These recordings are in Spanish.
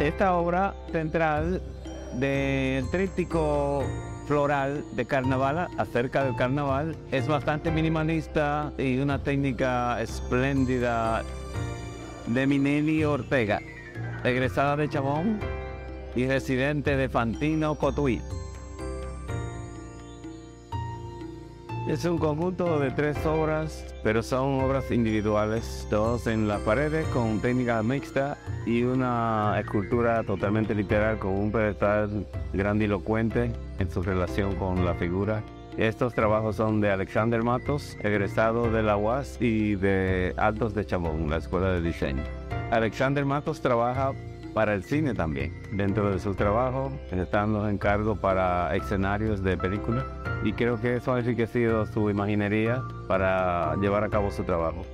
Esta obra central del tríptico floral de carnaval acerca del carnaval es bastante minimalista y una técnica espléndida de Minelli Ortega, egresada de Chabón y residente de Fantino Cotuí. Es un conjunto de tres obras, pero son obras individuales, todos en las paredes con técnica mixta y una escultura totalmente literal con un pedestal grandilocuente en su relación con la figura. Estos trabajos son de Alexander Matos, egresado de la UAS y de Altos de Chabón, la Escuela de Diseño. Alexander Matos trabaja para el cine también. Dentro de su trabajo están los encargos para escenarios de películas y creo que eso ha enriquecido su imaginería para llevar a cabo su trabajo.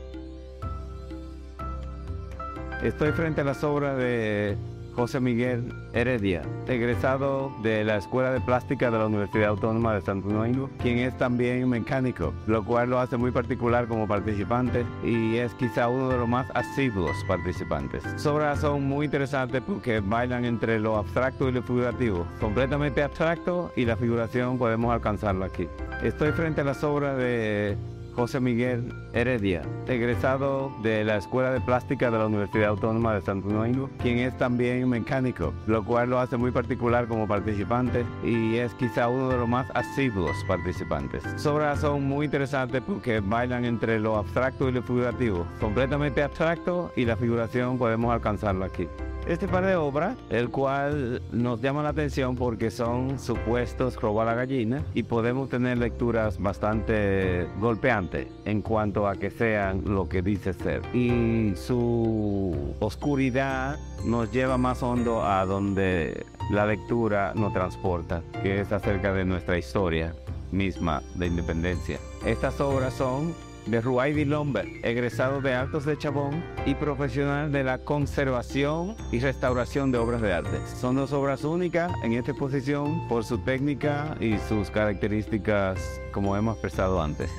Estoy frente a las obras de José Miguel Heredia, egresado de la Escuela de Plástica de la Universidad Autónoma de Santo Domingo, quien es también mecánico, lo cual lo hace muy particular como participante y es quizá uno de los más asiduos participantes. Sus obras son muy interesantes porque bailan entre lo abstracto y lo figurativo, completamente abstracto y la figuración podemos alcanzarla aquí. Estoy frente a las obras de José Miguel Heredia, egresado de la Escuela de Plástica de la Universidad Autónoma de Santo Domingo, quien es también mecánico, lo cual lo hace muy particular como participante y es quizá uno de los más asiduos participantes. Sus obras son muy interesantes porque bailan entre lo abstracto y lo figurativo, completamente abstracto y la figuración podemos alcanzarla aquí. Este par de obras, el cual nos llama la atención porque son supuestos robo a la gallina y podemos tener lecturas bastante golpeantes en cuanto a que sean lo que dice ser. Y su oscuridad nos lleva más hondo a donde la lectura nos transporta, que es acerca de nuestra historia misma de independencia. Estas obras son de Ruaidi Lomber, egresado de Altos de Chabón y profesional de la conservación y restauración de obras de arte. Son dos obras únicas en esta exposición por su técnica y sus características como hemos expresado antes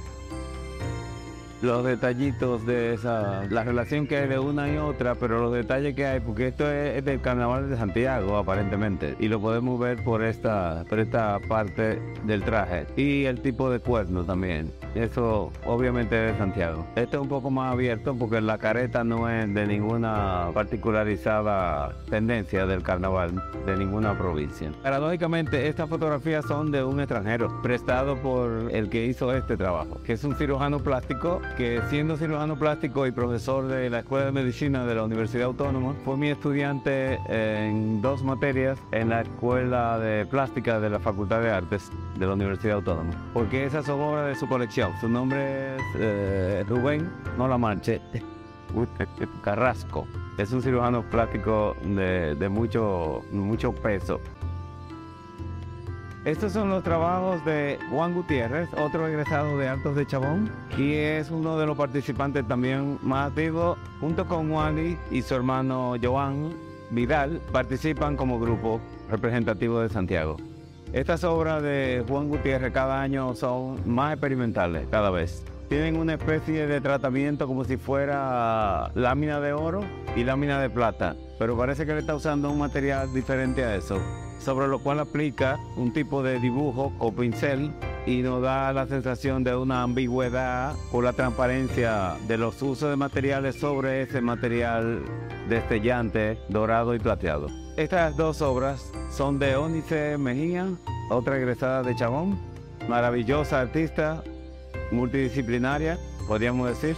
los detallitos de esa, la relación que hay de una y otra, pero los detalles que hay, porque esto es, del carnaval de Santiago aparentemente, y lo podemos ver por esta, por esta parte del traje, y el tipo de cuerno también. Eso obviamente es Santiago. Este es un poco más abierto porque la careta no es de ninguna particularizada tendencia del carnaval de ninguna provincia. Paradójicamente, estas fotografías son de un extranjero, prestado por el que hizo este trabajo, que es un cirujano plástico que siendo cirujano plástico y profesor de la Escuela de Medicina de la Universidad Autónoma, fue mi estudiante en dos materias en la Escuela de Plástica de la Facultad de Artes de la Universidad Autónoma, porque esas son obras de su colección su nombre es eh, Rubén, no la manche, Carrasco. Es un cirujano plástico de, mucho, mucho peso. Estos son los trabajos de Juan Gutiérrez, otro egresado de Altos de Chabón, y es uno de los participantes también más activos, junto con Juan y su hermano Joan Vidal, participan como grupo representativo de Santiago. Estas obras de Juan Gutiérrez cada año son más experimentales cada vez. Tienen una especie de tratamiento como si fuera lámina de oro y lámina de plata, pero parece que le está usando un material diferente a eso, sobre lo cual aplica un tipo de dibujo o pincel y nos da la sensación de una ambigüedad por la transparencia de los usos de materiales sobre ese material destellante, dorado y plateado. Estas dos obras son de Ónice Mejía, otra egresada de Chabón, maravillosa artista, multidisciplinaria, podríamos decir.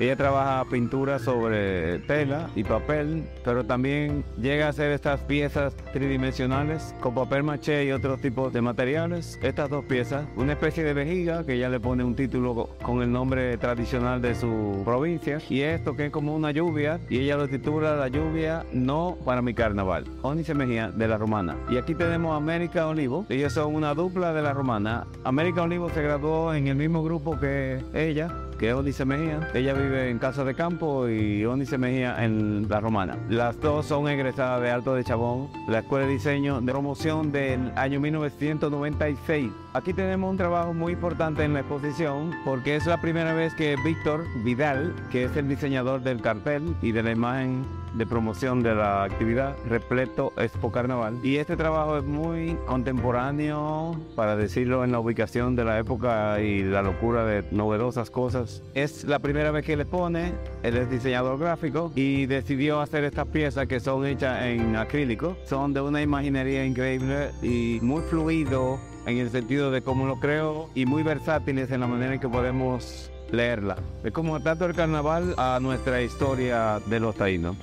Ella trabaja pintura sobre tela y papel, pero también llega a hacer estas piezas tridimensionales con papel maché y otros tipos de materiales. Estas dos piezas, una especie de vejiga que ella le pone un título con el nombre tradicional de su provincia y esto que es como una lluvia y ella lo titula La lluvia no para mi carnaval. Onice Mejía de la Romana. Y aquí tenemos a América Olivo. Ellos son una dupla de la Romana. América Olivo se graduó en el mismo grupo que ella que es Onice Mejía. Ella vive en Casa de Campo y Onice Mejía en La Romana. Las dos son egresadas de Alto de Chabón, la Escuela de Diseño de Promoción del año 1996. Aquí tenemos un trabajo muy importante en la exposición porque es la primera vez que Víctor Vidal, que es el diseñador del cartel y de la imagen de promoción de la actividad Repleto Expo Carnaval. Y este trabajo es muy contemporáneo, para decirlo, en la ubicación de la época y la locura de novedosas cosas. Es la primera vez que le pone, él es diseñador gráfico y decidió hacer estas piezas que son hechas en acrílico. Son de una imaginería increíble y muy fluido en el sentido de cómo lo creo y muy versátiles en la manera en que podemos leerla. Es como tanto el carnaval a nuestra historia de los taínos.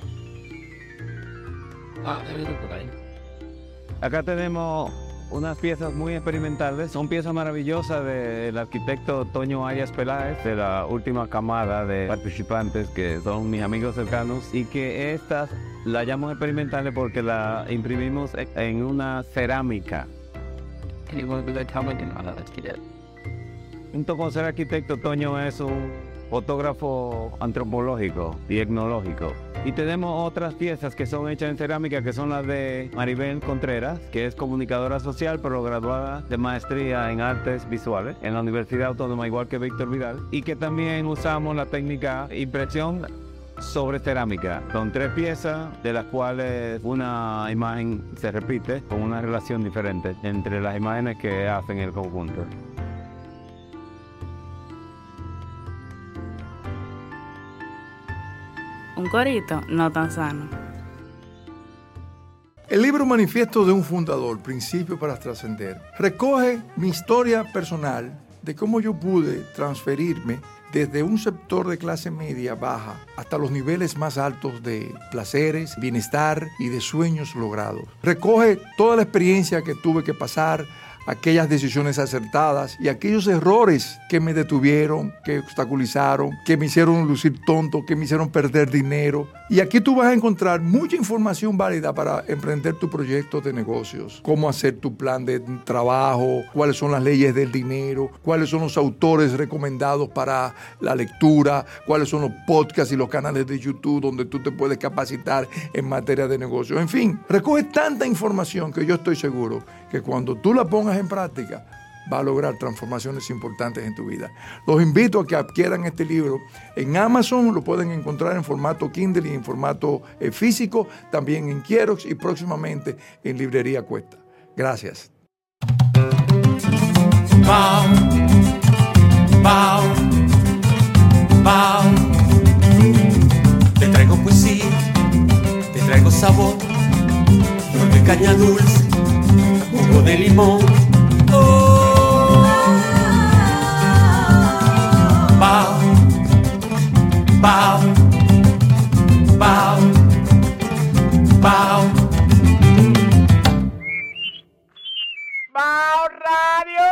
Ah, Acá tenemos unas piezas muy experimentales. Son piezas maravillosas del arquitecto Toño Ayas Peláez, de la última camada de participantes que son mis amigos cercanos y que estas las llamamos experimentales porque la imprimimos en una cerámica. Junto con ser arquitecto, Toño es un fotógrafo antropológico y etnológico. Y tenemos otras piezas que son hechas en cerámica, que son las de Maribel Contreras, que es comunicadora social, pero graduada de maestría en artes visuales en la Universidad Autónoma, igual que Víctor Vidal, y que también usamos la técnica impresión sobre cerámica. Son tres piezas, de las cuales una imagen se repite con una relación diferente entre las imágenes que hacen el conjunto. Un corito no tan sano. El libro Manifiesto de un Fundador, Principio para Trascender, recoge mi historia personal de cómo yo pude transferirme desde un sector de clase media baja hasta los niveles más altos de placeres, bienestar y de sueños logrados. Recoge toda la experiencia que tuve que pasar aquellas decisiones acertadas y aquellos errores que me detuvieron, que obstaculizaron, que me hicieron lucir tonto, que me hicieron perder dinero. Y aquí tú vas a encontrar mucha información válida para emprender tu proyecto de negocios, cómo hacer tu plan de trabajo, cuáles son las leyes del dinero, cuáles son los autores recomendados para la lectura, cuáles son los podcasts y los canales de YouTube donde tú te puedes capacitar en materia de negocios. En fin, recoge tanta información que yo estoy seguro que cuando tú la pongas en práctica, va a lograr transformaciones importantes en tu vida. Los invito a que adquieran este libro. En Amazon lo pueden encontrar en formato Kindle y en formato eh, físico, también en Kierox y próximamente en Librería Cuesta. Gracias. Te traigo poesía, te traigo sabor, de caña dulce de limón. Bao, bao, bao. Bao Radio.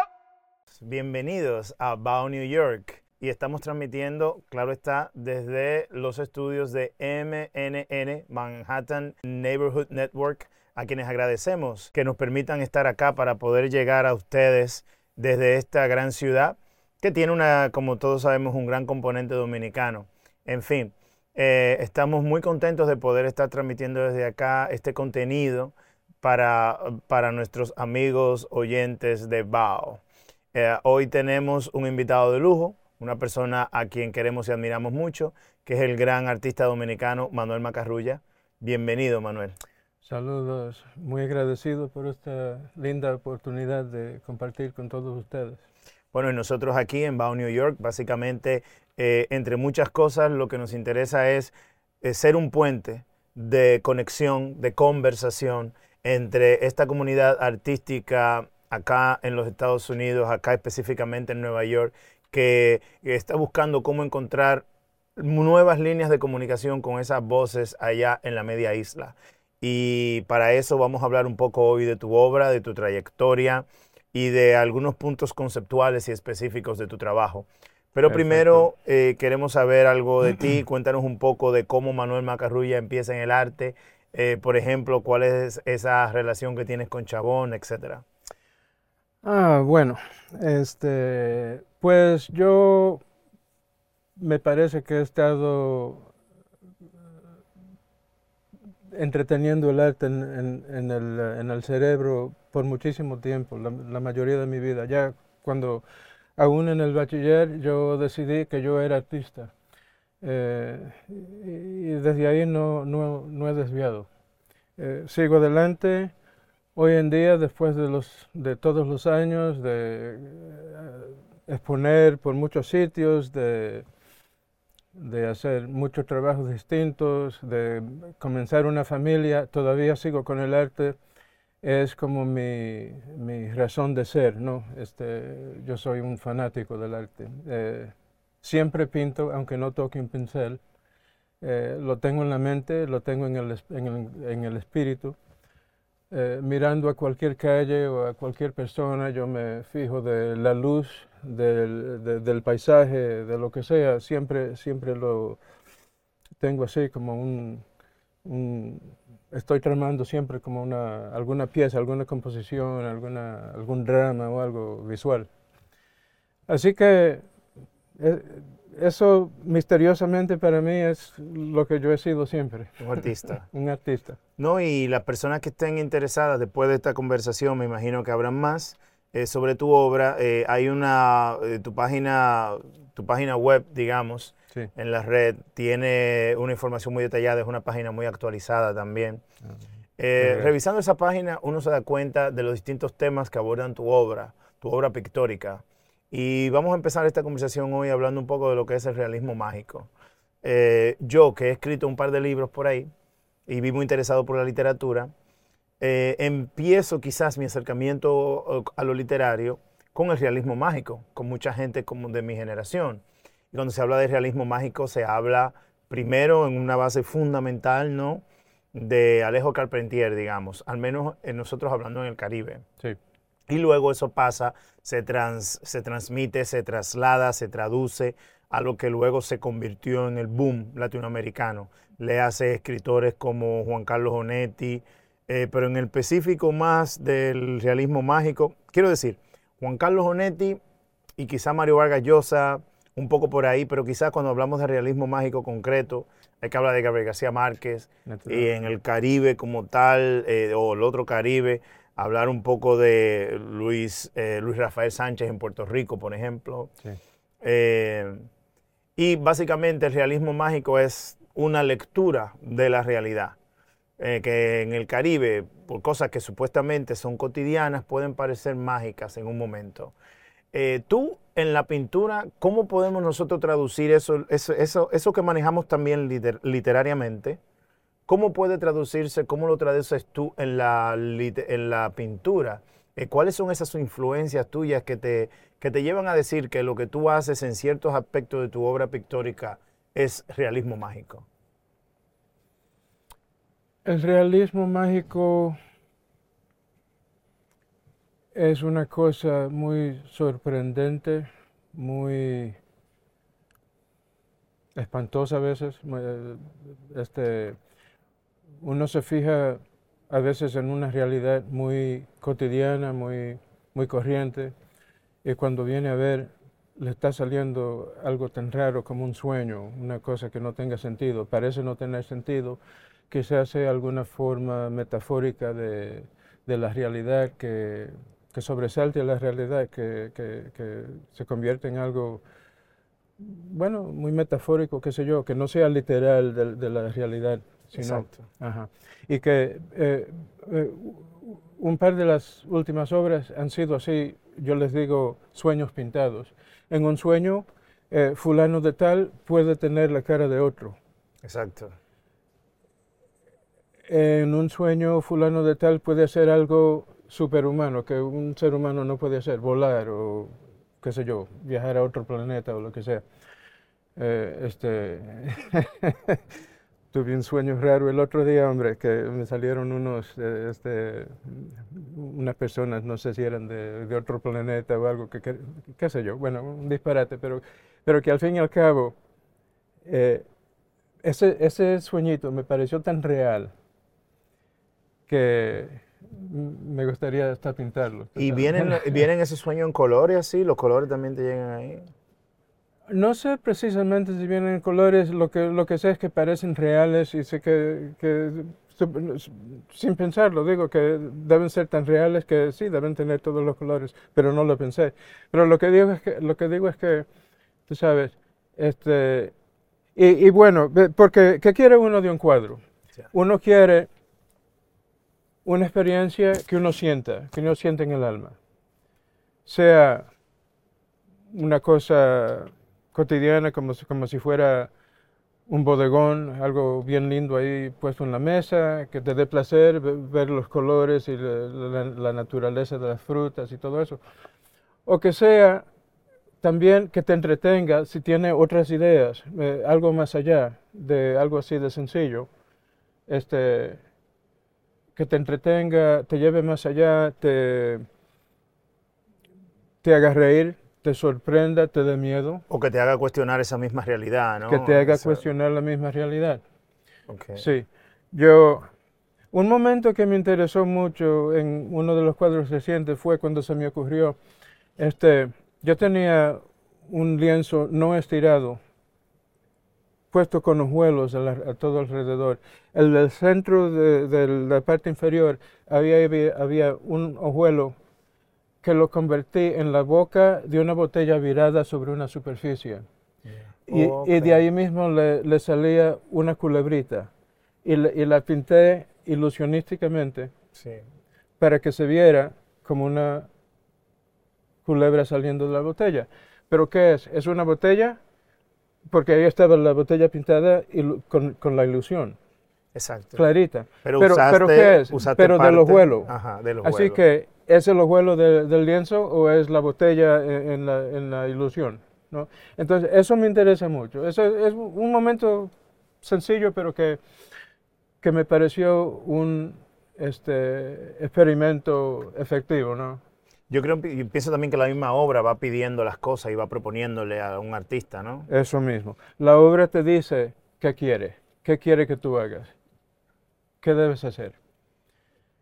Bienvenidos a Bao New York y estamos transmitiendo, claro está, desde los estudios de MNN, Manhattan Neighborhood Network a quienes agradecemos que nos permitan estar acá para poder llegar a ustedes desde esta gran ciudad que tiene una, como todos sabemos, un gran componente dominicano. En fin, eh, estamos muy contentos de poder estar transmitiendo desde acá este contenido para, para nuestros amigos oyentes de BAO. Eh, hoy tenemos un invitado de lujo, una persona a quien queremos y admiramos mucho, que es el gran artista dominicano Manuel Macarrulla. Bienvenido, Manuel. Saludos, muy agradecido por esta linda oportunidad de compartir con todos ustedes. Bueno, y nosotros aquí en Bao New York, básicamente, eh, entre muchas cosas, lo que nos interesa es, es ser un puente de conexión, de conversación entre esta comunidad artística acá en los Estados Unidos, acá específicamente en Nueva York, que está buscando cómo encontrar nuevas líneas de comunicación con esas voces allá en la media isla. Y para eso vamos a hablar un poco hoy de tu obra, de tu trayectoria y de algunos puntos conceptuales y específicos de tu trabajo. Pero primero eh, queremos saber algo de ti. Cuéntanos un poco de cómo Manuel Macarrulla empieza en el arte. Eh, por ejemplo, cuál es esa relación que tienes con Chabón, etcétera. Ah, bueno, este, pues yo me parece que he estado entreteniendo el arte en, el, cerebro por muchísimo tiempo, la, mayoría de mi vida. Ya cuando, aún en el bachiller, yo decidí que yo era artista. Eh, y, y desde ahí no, no, no he desviado. Eh, sigo adelante. Hoy en día, después de, los, de todos los años de eh, exponer por muchos sitios, de, de hacer muchos trabajos distintos, de comenzar una familia, todavía sigo con el arte. Es como mi, mi razón de ser, ¿no? Este, yo soy un fanático del arte. Eh, siempre pinto, aunque no toque un pincel. Eh, lo tengo en la mente, lo tengo en el, en el, en el espíritu. Eh, mirando a cualquier calle o a cualquier persona, yo me fijo de la luz, del, de- del paisaje, de lo que sea, siempre, siempre lo tengo así como un, un- estoy tramando siempre como una, alguna pieza, alguna composición, alguna, algún drama o algo visual. Así que eh, eso misteriosamente para mí es lo que yo he sido siempre, Un artista. un artista. No, y las personas que estén interesadas después de esta conversación, me imagino que habrán más eh, sobre tu obra. Eh, hay una, eh, tu página, tu página web, digamos, Sí. en la red, tiene una información muy detallada, es una página muy actualizada también. Bien. revisando esa página, uno se da cuenta de los distintos temas que abordan tu obra, tu obra pictórica. Y vamos a empezar esta conversación hoy hablando un poco de lo que es el realismo mágico. Yo, que he escrito un par de libros por ahí y vivo interesado por la literatura, eh, empiezo quizás mi acercamiento a lo literario con el realismo mágico, con mucha gente como de mi generación. Y cuando se habla de realismo mágico se habla primero en una base fundamental, ¿no? De Alejo Carpentier, digamos, al menos en nosotros hablando en el Caribe. Sí. Y luego eso pasa, se, trans- se transmite, se traslada, se traduce a lo que luego se convirtió en el boom latinoamericano. Le hace escritores como Juan Carlos Onetti, eh, pero en el específico más del realismo mágico, quiero decir, Juan Carlos Onetti y quizá Mario Vargas Llosa, un poco por ahí, pero quizás cuando hablamos de realismo mágico concreto, hay que hablar de Gabriel García Márquez, Natural. y en el Caribe como tal, eh, o el otro Caribe, hablar un poco de Luis, eh, Luis Rafael Sánchez en Puerto Rico, por ejemplo. Sí. Eh, y básicamente el realismo mágico es una lectura de la realidad, eh, que en el Caribe, por cosas que supuestamente son cotidianas, pueden parecer mágicas en un momento. Eh, tú, en la pintura, ¿cómo podemos nosotros traducir eso, eso, eso, que manejamos también liter- literariamente? ¿Cómo puede traducirse, cómo lo traduces tú en la, en la pintura? Eh, ¿Cuáles son esas influencias tuyas que te, que te llevan a decir que lo que tú haces en ciertos aspectos de tu obra pictórica es realismo mágico? El realismo mágico es una cosa muy sorprendente, muy espantosa a veces. eh, Este, uno se fija a veces en una realidad muy cotidiana, muy, muy corriente, y cuando viene a ver le está saliendo algo tan raro como un sueño, una cosa que no tenga sentido, parece no tener sentido, quizás sea alguna forma metafórica de, de la realidad que, que sobresalte a la realidad, que, que- que se convierte en algo, bueno, muy metafórico, qué sé yo, que no sea literal de, de la realidad, sino Exacto. Ajá. Y que eh, eh, un par de las últimas obras han sido así, yo les digo, sueños pintados. En un sueño, eh, fulano de tal puede tener la cara de otro. Exacto. En un sueño, fulano de tal puede hacer algo superhumano que un ser humano no puede hacer, volar o qué sé yo, viajar a otro planeta o lo que sea. Eh, este, tuve un sueño raro el otro día, hombre, que me salieron unos, eh, este, unas personas, no sé si eran de, de otro planeta o algo, que, que- qué sé yo, bueno, un disparate, pero, pero que al fin y al cabo, eh, ese, ese sueñito me pareció tan real que me gustaría hasta pintarlo. ¿Y vienen, vienen esos sueños en colores así? ¿Los colores también te llegan ahí? No sé precisamente si vienen en colores, lo que, lo que sé es que parecen reales y sé que, sin pensarlo, digo que deben ser tan reales que sí, deben tener todos los colores, pero no lo pensé. Pero lo que digo es que, lo que, digo es que tú sabes, este, Y, y bueno, porque ¿qué quiere uno de un cuadro? Uno quiere una experiencia que uno sienta, que uno siente en el alma. Sea una cosa cotidiana como, como si fuera un bodegón, algo bien lindo ahí puesto en la mesa, que te dé placer ve- ver los colores y la naturaleza de las frutas y todo eso. O que sea también que te entretenga si tiene otras ideas, eh, algo más allá de algo así de sencillo, este, que te entretenga, te lleve más allá, te, te haga reír, te sorprenda, te dé miedo, O que te haga cuestionar esa misma realidad, ¿no? que te haga Esa- cuestionar la misma realidad. ok. Sí, yo, un momento que me interesó mucho en uno de los cuadros recientes fue cuando se me ocurrió, este, yo tenía un lienzo no estirado, puesto con hojuelos a, la- a todo alrededor. El del centro de, de la parte inferior había, había, había un hojuelo que lo convertí en la boca de una botella virada sobre una superficie. Y, y de ahí mismo le, le salía una culebrita. Y, la- y la pinté ilusionísticamente Sí. para que se viera como una culebra saliendo de la botella. ¿Pero qué es? Es una botella, porque ahí estaba la botella pintada ilu- con, con la ilusión, Exacto. clarita. Pero, pero, usaste, pero ¿qué es? usaste Pero del parte- hojuelo. Ajá, del Así hojuelo. que, ¿es el hojuelo de- del lienzo o es la botella en, en la, en la ilusión? ¿no? Entonces, eso me interesa mucho. Eso es un momento sencillo, pero que, que me pareció un este, experimento efectivo, ¿no? Yo creo y pienso también que la misma obra va pidiendo las cosas y va proponiéndole a un artista, ¿no? Eso mismo. La obra te dice qué quiere, qué quiere que tú hagas, qué debes hacer.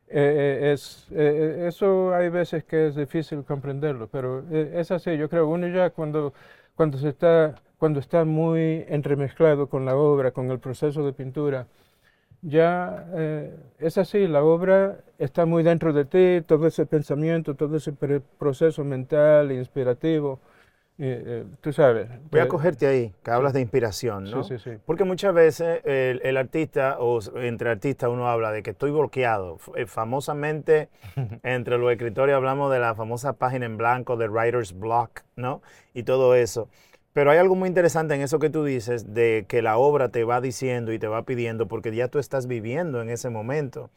Eh, eh, es, eh, eh, eso hay veces que es difícil comprenderlo, pero eh, es así. Yo creo uno ya cuando, cuando se está cuando está muy entremezclado con la obra, con el proceso de pintura, ya eh, es así. La obra está muy dentro de ti, todo ese pensamiento, todo ese proceso mental, inspirativo. eh, eh, tú sabes. Voy a eh, cogerte ahí, que hablas de inspiración, ¿no? Sí, sí, sí. Porque muchas veces el, el artista, o entre artistas uno habla de que estoy bloqueado. Eh, famosamente, entre los escritores hablamos de la famosa página en blanco de Writer's Block, ¿no? Y todo eso. Pero hay algo muy interesante en eso que tú dices, de que la obra te va diciendo y te va pidiendo, porque ya tú estás viviendo en ese momento.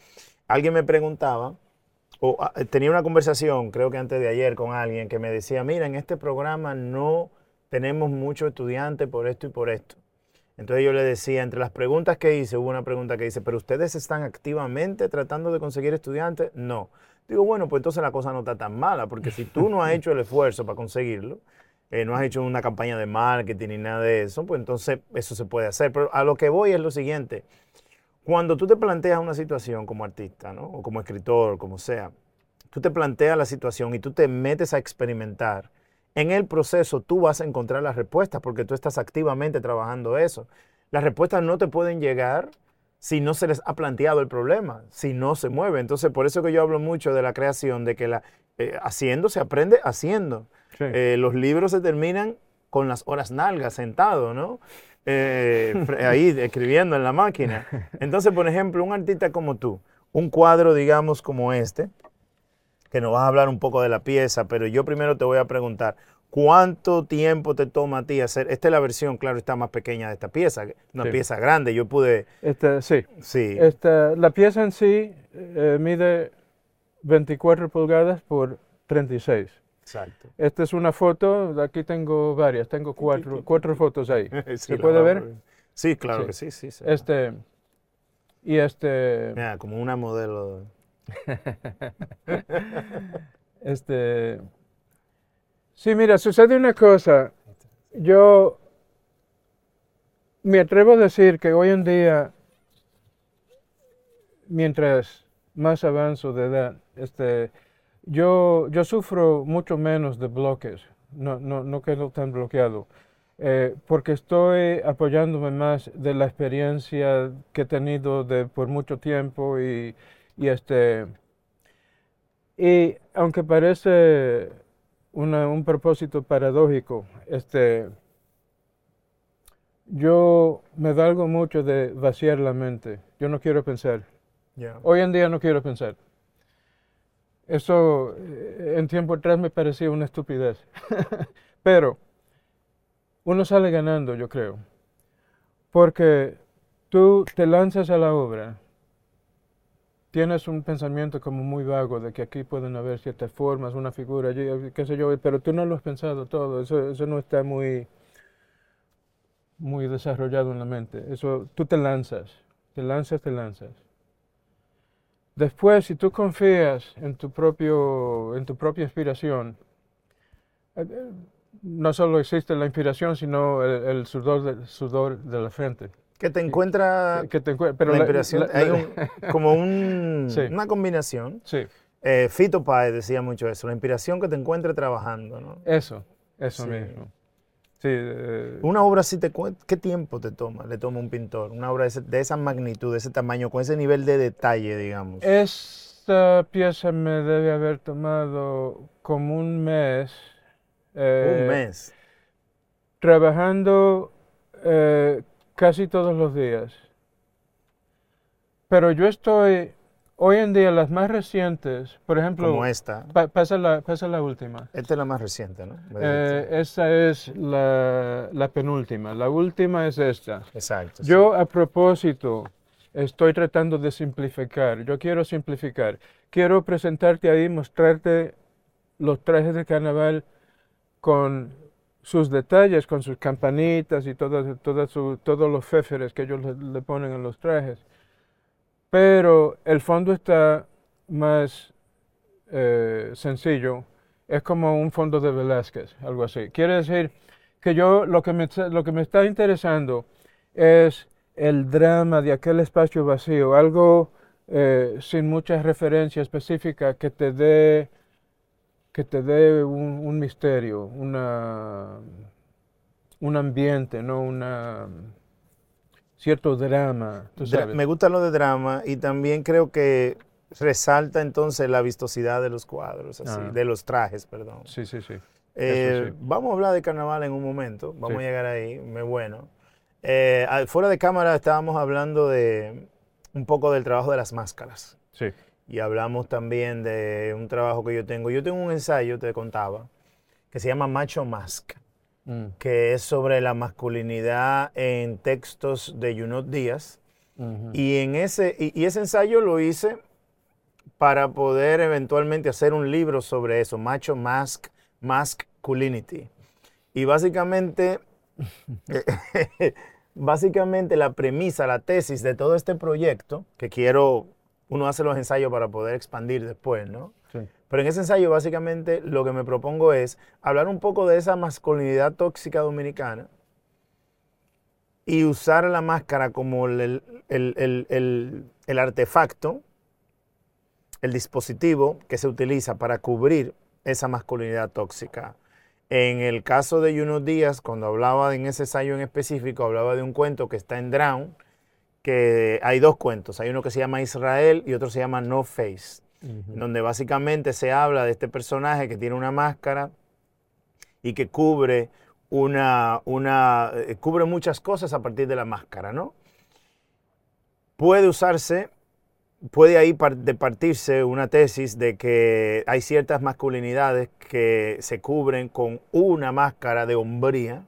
Alguien me preguntaba, o ah, tenía una conversación, creo que antes de ayer, con alguien que me decía, mira, en este programa no tenemos muchos estudiantes por esto y por esto. Entonces yo le decía, entre las preguntas que hice, hubo una pregunta que dice, ¿pero ustedes están activamente tratando de conseguir estudiantes? No. Digo, bueno, pues entonces la cosa no está tan mala, porque si tú no has hecho el esfuerzo para conseguirlo, eh, no has hecho una campaña de marketing ni nada de eso, pues entonces eso se puede hacer. Pero a lo que voy es lo siguiente, cuando tú te planteas una situación como artista, ¿no? o como escritor, como sea, tú te planteas la situación y tú te metes a experimentar, en el proceso tú vas a encontrar las respuestas porque tú estás activamente trabajando eso. Las respuestas no te pueden llegar si no se les ha planteado el problema, si no se mueve. Entonces, por eso que yo hablo mucho de la creación, de que la, eh, haciendo se aprende haciendo. Sí. Eh, los libros se terminan con las horas nalgas, sentado, ¿no? Eh, ahí escribiendo en la máquina. Entonces, por ejemplo, un artista como tú, un cuadro, digamos, como este, que nos vas a hablar un poco de la pieza, pero yo primero te voy a preguntar, ¿cuánto tiempo te toma a ti hacer? Esta es la versión, claro, está más pequeña de esta pieza, una Sí. pieza grande, yo pude, Esta, sí. sí, Esta, la pieza en sí eh, mide 24 pulgadas por 36. Exacto. Esta es una foto, aquí tengo varias, tengo cuatro, cuatro fotos ahí. ¿Se puede ver? Sí, claro Sí. que sí, sí. sí. Este, y este, Mira, como una modelo. este, sí, mira, sucede una cosa, yo me atrevo a decir que hoy en día, mientras más avanzo de edad, este, yo, yo sufro mucho menos de bloques, no, no, no quedo tan bloqueado, eh, porque estoy apoyándome más de la experiencia que he tenido de, por mucho tiempo y, y este, y aunque parece una- un propósito paradójico, este, yo me valgo mucho de vaciar la mente. Yo no quiero pensar. Hoy en día no quiero pensar. Eso eh, en tiempo atrás me parecía una estupidez. Pero uno sale ganando, yo creo. Porque tú te lanzas a la obra, tienes un pensamiento como muy vago de que aquí pueden haber ciertas formas, una figura, allí, qué sé yo, pero tú no lo has pensado todo, eso, eso no está muy, muy desarrollado en la mente. Eso, tú te lanzas, te lanzas, te lanzas. Después, si tú confías en tu, propio, en tu propia inspiración, eh, eh, no solo existe la inspiración, sino el, el sudor, de, sudor de la frente. Que te encuentra Que te encue- pero la la- inspiración. la- hay un- como un- Sí. una combinación. sí, Eh, Fito Páez decía mucho eso, la inspiración que te encuentre trabajando. ¿no? eso, eso Sí. mismo. Sí, eh, Una obra así, te, ¿qué tiempo te toma? Le toma un pintor. Una obra de, ese- de esa magnitud, de ese tamaño, con ese nivel de detalle, digamos. esta pieza me debe haber tomado como un mes. eh, un mes. Trabajando eh, casi todos los días. Pero yo estoy, hoy en día, las más recientes, por ejemplo, Como esta. pa- pasa, la, pasa la última. Esta es la más reciente, ¿no? Eh, esa es la, la penúltima. La última es esta. Exacto. sí. Yo a propósito estoy tratando de simplificar. Yo quiero simplificar. Quiero presentarte ahí, mostrarte los trajes de carnaval con sus detalles, con sus campanitas y todas, todas su- todos los féferes que ellos le, le ponen en los trajes. Pero el fondo está más eh, sencillo. Es como un fondo de Velázquez, algo así. Quiere decir que yo lo que me, lo que me está interesando es el drama de aquel espacio vacío, algo eh, sin mucha referencia específica que te dé que te dé un, un misterio, una, un ambiente, no una cierto drama, tú Dra- sabes. Me gusta lo de drama y también creo que resalta entonces la vistosidad de los cuadros, así, Ah. de los trajes, perdón. Sí, sí, sí. Eh, sí. Vamos a hablar de carnaval en un momento, vamos Sí. a llegar ahí, muy bueno. Eh, fuera de cámara estábamos hablando de un poco del trabajo de las máscaras Sí. y hablamos también de un trabajo que yo tengo. Yo tengo un ensayo, te contaba, que se llama Macho Mask, Mm, que es sobre la masculinidad en textos de Junot Díaz. Y, en ese, y, y ese ensayo lo hice para poder eventualmente hacer un libro sobre eso, Macho Mask, Masculinity. Y básicamente, básicamente la premisa, la tesis de todo este proyecto, que quiero, uno hace los ensayos para poder expandir después, ¿no? Pero en ese ensayo básicamente lo que me propongo es hablar un poco de esa masculinidad tóxica dominicana y usar la máscara como el artefacto, el dispositivo que se utiliza para cubrir esa masculinidad tóxica. En el caso de Juno Díaz, cuando hablaba en ese ensayo en específico, hablaba de un cuento que está en Drown, que hay dos cuentos, hay uno que se llama Israel y otro se llama No Face donde básicamente se habla de este personaje que tiene una máscara y que cubre una, una eh, cubre muchas cosas a partir de la máscara, ¿no? Puede usarse, puede ahí partirse una tesis de que hay ciertas masculinidades que se cubren con una máscara de hombría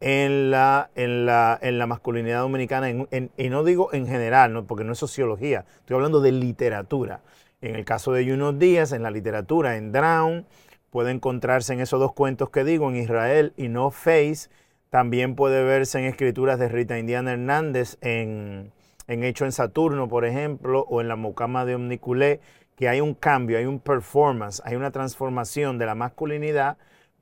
en la, en la, en la masculinidad dominicana, en- y no digo en general, ¿no? porque no es sociología, estoy hablando de literatura. En el caso de Yunos Díaz, en la literatura, en Drown, puede encontrarse en esos dos cuentos que digo, en Israel y No Face. También puede verse en escrituras de Rita Indiana Hernández, en, en Hecho en Saturno, por ejemplo, o en La Mocama de Omniculé, que hay un cambio, hay un performance, hay una transformación de la masculinidad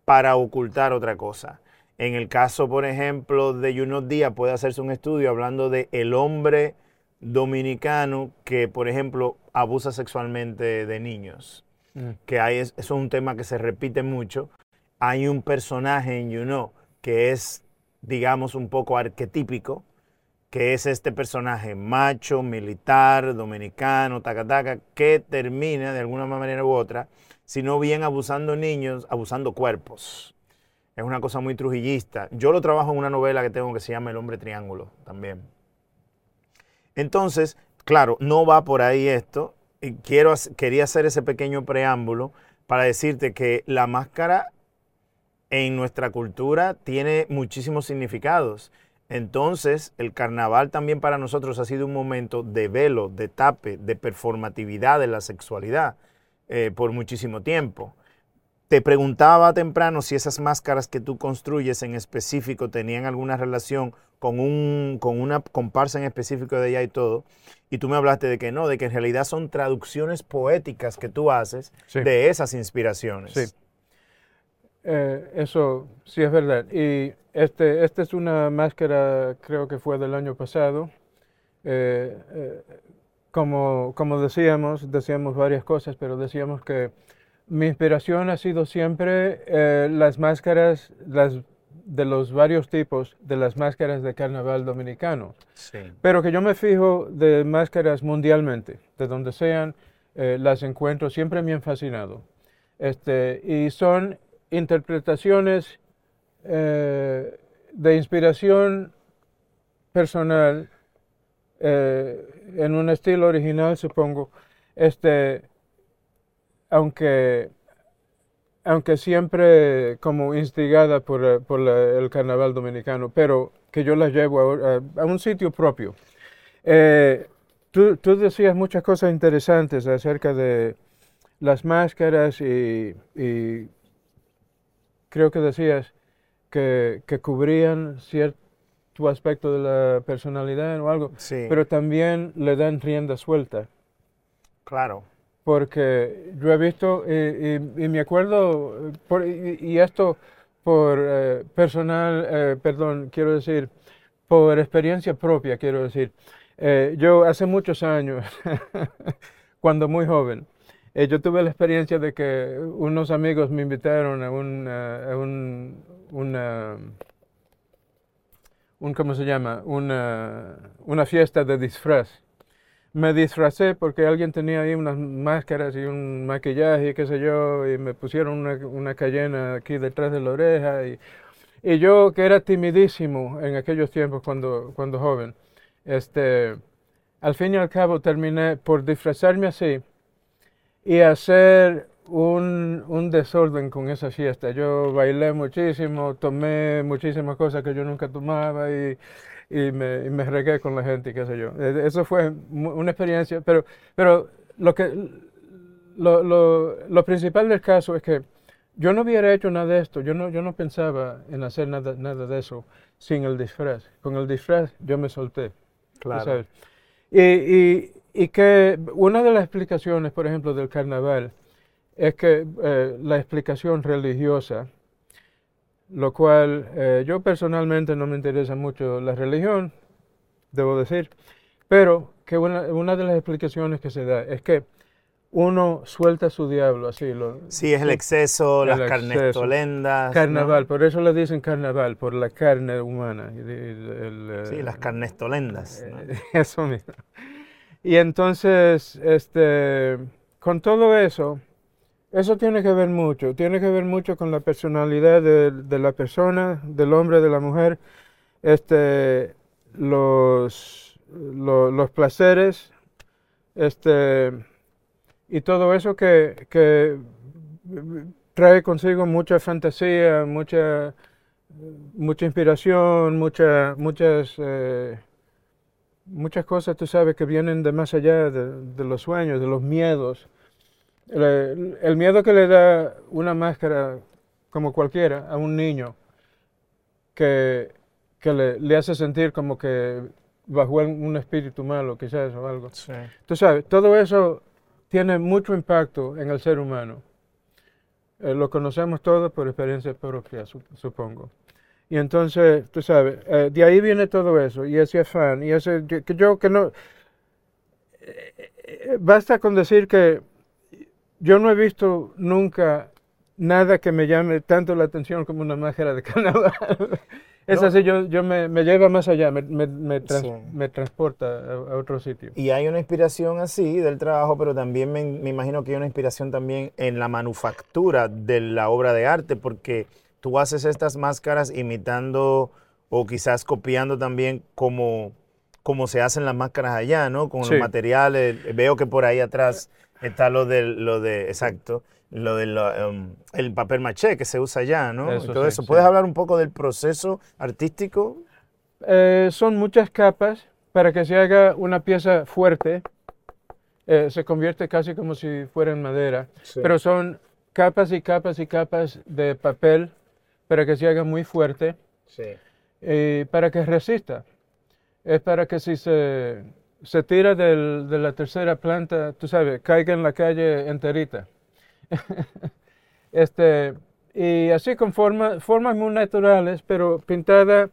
para ocultar otra cosa. En el caso, por ejemplo, de Yunos Díaz, puede hacerse un estudio hablando de el hombre dominicano que, por ejemplo, abusa sexualmente de niños. Mm. Que hay, es- eso es un tema que se repite mucho. Hay un personaje en You Know que es, digamos, un poco arquetípico, que es este personaje macho, militar, dominicano, taca, taca, que termina de alguna manera u otra, si no bien abusando niños, abusando cuerpos. Es una cosa muy trujillista. Yo lo trabajo en una novela que tengo que se llama El hombre triángulo también. Entonces, claro, no va por ahí esto. Y quiero, quería hacer ese pequeño preámbulo para decirte que la máscara en nuestra cultura tiene muchísimos significados. Entonces, el carnaval también para nosotros ha sido un momento de velo, de tape, de performatividad de la sexualidad eh, por muchísimo tiempo. Te preguntaba temprano si esas máscaras que tú construyes en específico tenían alguna relación con, un, con una comparsa en específico de allá y todo. Y tú me hablaste de que no, de que en realidad son traducciones poéticas que tú haces Sí. de esas inspiraciones. Sí. Eh, eso sí es verdad. Y este, esta es una máscara, creo que fue del año pasado. Eh, eh, como, como decíamos, decíamos varias cosas, pero decíamos que mi inspiración ha sido siempre eh, las máscaras las, de los varios tipos de las máscaras de carnaval dominicano. Sí. Pero que yo me fijo de máscaras mundialmente, de donde sean, eh, las encuentro, siempre me han fascinado. Este, y son interpretaciones eh, de inspiración personal, eh, en un estilo original, supongo, este, aunque, aunque siempre como instigada por, eh, por la- el carnaval dominicano, pero que yo las llevo a, a- a un sitio propio. Eh, tú, tú decías muchas cosas interesantes acerca de las máscaras y, y creo que decías que, que cubrían cierto aspecto de la personalidad o algo, Sí, pero también le dan rienda suelta. claro. Porque yo he visto, y, me acuerdo, por- y, esto por eh, personal, eh, perdón, quiero decir, por experiencia propia, quiero decir. Eh, yo hace muchos años, cuando muy joven, yo tuve la experiencia de que unos amigos me invitaron a un, a un, una, un, ¿cómo se llama? Una, una fiesta de disfraz me disfracé porque alguien tenía ahí unas máscaras y un maquillaje y qué sé yo, y me pusieron una, una cayena aquí detrás de la oreja. Y, y yo, que era timidísimo en aquellos tiempos cuando, cuando joven, este, al fin y al cabo terminé por disfrazarme así y hacer un, un desorden con esa fiesta. Yo bailé muchísimo, tomé muchísimas cosas que yo nunca tomaba y, y me, y me regué con la gente y qué sé yo. Eh, Eso fue una experiencia, pero, pero lo, que, lo, lo, lo principal del caso es que yo no hubiera hecho nada de esto, yo no, yo no pensaba en hacer nada, nada de eso sin el disfraz. Con el disfraz yo me solté. Claro. sabes. Y, y, y que una de las explicaciones, por ejemplo, del carnaval, es que eh, la explicación religiosa, lo cual eh, yo personalmente no me interesa mucho la religión, debo decir, pero que una, una de las explicaciones que se da es que uno suelta a su diablo, así lo, Sí, es el exceso, El las exceso. carnestolendas. ¿no? carnaval, por eso le dicen carnaval, por la carne humana. y el- el, Sí, eh, las carnestolendas. ¿no? Eso mismo. Y entonces, este, con todo eso, eso tiene que ver mucho, tiene que ver mucho con la personalidad de, de la persona, del hombre, de la mujer, este, los, lo- los placeres, este, y todo eso que, que trae consigo mucha fantasía, mucha, mucha inspiración, mucha, muchas, eh, muchas cosas, tú sabes, que vienen de más allá de, de los sueños, de los miedos. El, el miedo que le da una máscara, como cualquiera, a un niño, que, que le, le hace sentir como que bajo un espíritu malo, quizás, o algo. Sí. Tú sabes, todo eso tiene mucho impacto en el ser humano. Eh, lo conocemos todos por experiencia propia, su- supongo. Y entonces, tú sabes, eh, de ahí viene todo eso, y ese afán, y ese, que yo que no... eh, eh, basta con decir que yo no he visto nunca nada que me llame tanto la atención como una máscara de carnaval. es No. así, yo, yo me, me lleva más allá, me, me, me trans- Sí. me transporta a, a otro sitio. Y hay una inspiración así del trabajo, pero también me, imagino que hay una inspiración también en la manufactura de la obra de arte, porque tú haces estas máscaras imitando o quizás copiando también como, como se hacen las máscaras allá, ¿no? Con Sí. los materiales. Veo que por ahí atrás está lo de, lo de exacto, lo del um, el papel maché que se usa allá, ¿no? Eso Y todo sí, eso. sí. ¿Puedes hablar un poco del proceso artístico? Eh, son muchas capas para que se haga una pieza fuerte. Eh, se convierte casi como si fuera en madera, pero son capas y capas y capas de papel para que se haga muy fuerte Sí. y para que resista. Es para que si se, se tira del- de la tercera planta, tú sabes, caiga en la calle enterita. este, y así con forma- formas muy naturales, pero pintada.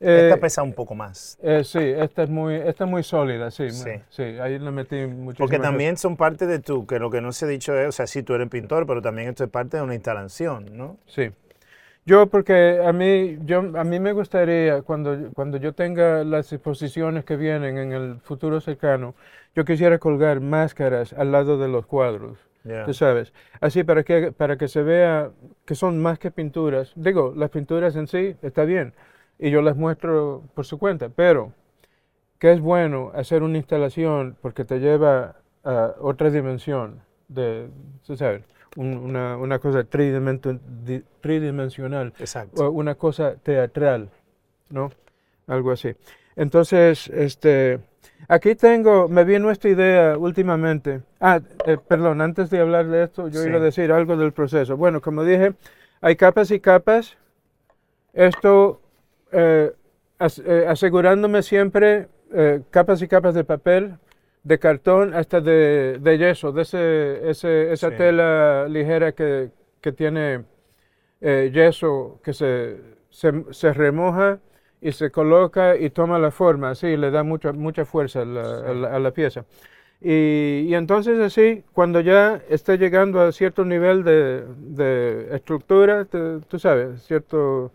eh, Esta pesa un poco más. eh, sí, esta es muy, esta es muy sólida, sí, Sí. muy- sí, ahí le metí muchísimas Porque también son parte de tu, que lo que no se ha dicho es, o sea, sí, tú eres pintor, pero también esto es parte de una instalación, ¿no? Sí. Yo, porque a mí, yo, a mí me gustaría, cuando, cuando yo tenga las exposiciones que vienen en el futuro cercano, yo quisiera colgar máscaras al lado de los cuadros, tú sabes. Así para que, para que se vea que son más que pinturas. Digo, las pinturas en sí está bien, y yo las muestro por su cuenta, pero que es bueno hacer una instalación porque te lleva a otra dimensión de, tú sabes, una, una cosa tridimensional, Exacto. una cosa teatral, ¿no? Algo así. Entonces, este, aquí tengo, me vino esta idea últimamente. Ah, eh, perdón, antes de hablar de esto, yo Sí. iba a decir algo del proceso. Bueno, como dije, hay capas y capas. Esto, eh, as- eh, asegurándome siempre eh, capas y capas de papel, de cartón, hasta de, de yeso, de ese, ese- esa Sí. tela ligera que, que tiene eh, yeso, que se, se, se remoja y se coloca y toma la forma, así le da mucha, mucha fuerza a la, a la- a la pieza. Y, y entonces así, cuando ya esté llegando a cierto nivel de, de estructura, te- tú sabes, cierto,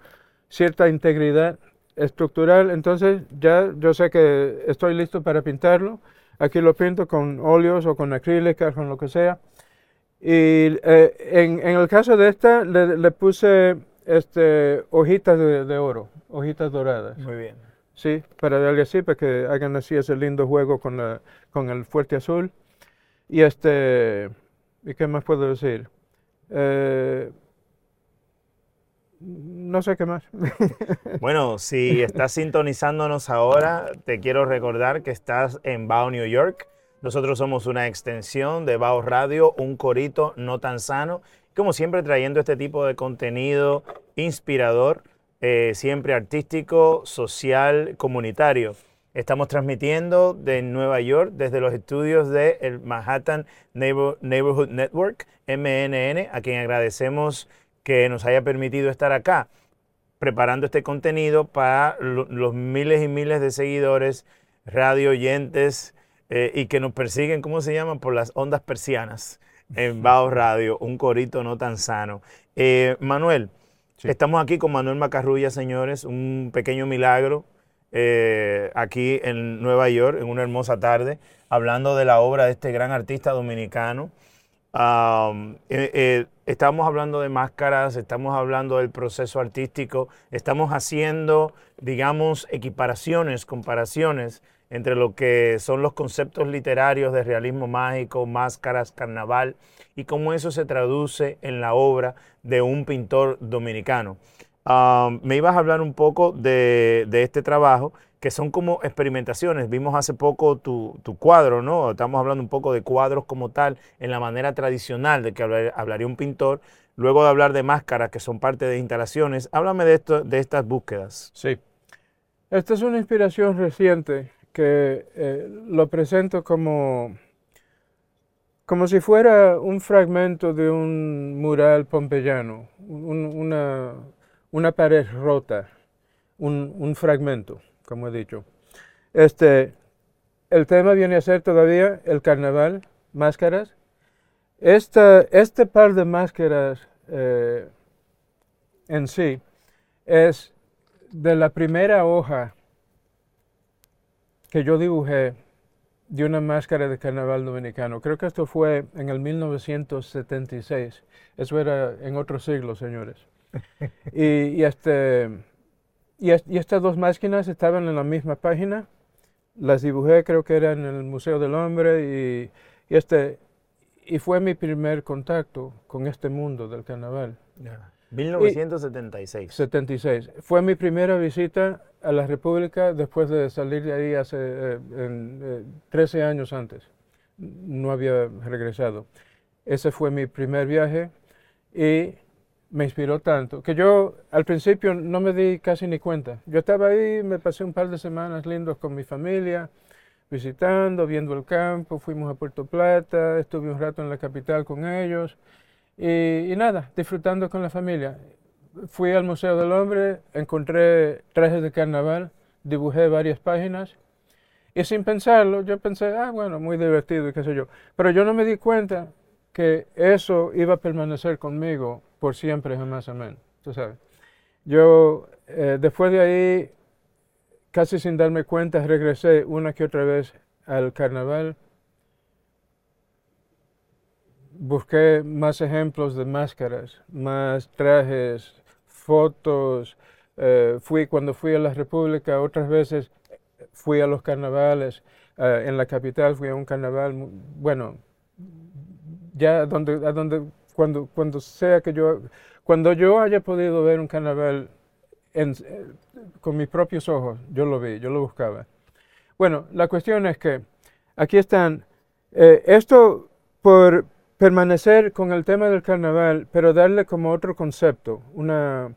cierta integridad estructural, entonces ya yo sé que estoy listo para pintarlo. Aquí lo pinto con óleos o con acrílicas, con lo que sea. Y eh, en, en el caso de esta, le, le puse este, hojitas de, de oro, hojitas doradas. Muy bien. Sí, para darle así, para que hagan así ese lindo juego con, la, con el fuerte azul. Y este, ¿y qué más puedo decir? Eh, no sé qué más. Bueno, si estás sintonizándonos ahora, te quiero recordar que estás en Bao, New York. Nosotros somos una extensión de Bao Radio, un corito no tan sano. Como siempre, trayendo este tipo de contenido inspirador, eh, siempre artístico, social, comunitario. Estamos transmitiendo de Nueva York desde los estudios del Manhattan Neighbor- Neighborhood Network, MNN, a quien agradecemos que nos haya permitido estar acá preparando este contenido para lo- los miles y miles de seguidores, radio oyentes eh, y que nos persiguen, ¿cómo se llaman? Por las ondas persianas en Bao Radio, un corito no tan sano. Eh, Manuel, estamos aquí con Manuel Macarrulla, señores, un pequeño milagro eh, aquí en Nueva York, en una hermosa tarde, hablando de la obra de este gran artista dominicano. Eh, eh, estamos hablando de máscaras, estamos hablando del proceso artístico, estamos haciendo, digamos, equiparaciones, comparaciones entre lo que son los conceptos literarios de realismo mágico, máscaras, carnaval, y cómo eso se traduce en la obra de un pintor dominicano. Me ibas a hablar un poco de, de este trabajo, que son como experimentaciones. Vimos hace poco tu, tu cuadro, ¿no? Estamos hablando un poco de cuadros como tal, en la manera tradicional de que hablar- hablaría un pintor. Luego de hablar de máscaras, que son parte de instalaciones, háblame de, estas búsquedas. Sí. Esta es una inspiración reciente que eh, lo presento como, como si fuera un fragmento de un mural pompeyano, un- una, una pared rota, un fragmento, como he dicho. Este, el tema viene a ser todavía el carnaval, máscaras. Esta, este par de máscaras eh, en sí es de la primera hoja que yo dibujé de una máscara de carnaval dominicano. Creo que esto fue en el 1976. Eso era en otro siglo, señores. y, y este, y, y estas dos máquinas estaban en la misma página. Las dibujé, creo que era en el Museo del Hombre. Y, y este, y fue mi primer contacto con este mundo del carnaval. 1976. 76. Fue mi primera visita a la República después de salir de ahí hace eh, en, eh, 13 años antes. No había regresado. Ese fue mi primer viaje y me inspiró tanto que yo al principio no me di casi ni cuenta. Yo estaba ahí, me pasé un par de semanas lindos con mi familia, visitando, viendo el campo, fuimos a Puerto Plata, estuve un rato en la capital con ellos y, nada, disfrutando con la familia. Fui al Museo del Hombre, encontré trajes de carnaval, dibujé varias páginas y sin pensarlo, yo pensé, ah, bueno, muy divertido y qué sé yo. Pero yo no me di cuenta que eso iba a permanecer conmigo por siempre, jamás, amén. Tú sabes. Yo, eh, después de ahí, casi sin darme cuenta, regresé una que otra vez al carnaval. Busqué más ejemplos de máscaras, más trajes, fotos. eh, fui cuando fui a la República, otras veces fui a los carnavales. eh, en la capital fui a un carnaval, bueno, ya donde, a donde cuando, cuando sea que yo, cuando yo haya podido ver un carnaval en- eh, con mis propios ojos, yo lo vi, yo lo buscaba. Bueno, la cuestión es que aquí están, eh, esto por permanecer con el tema del carnaval, pero darle como otro concepto, una,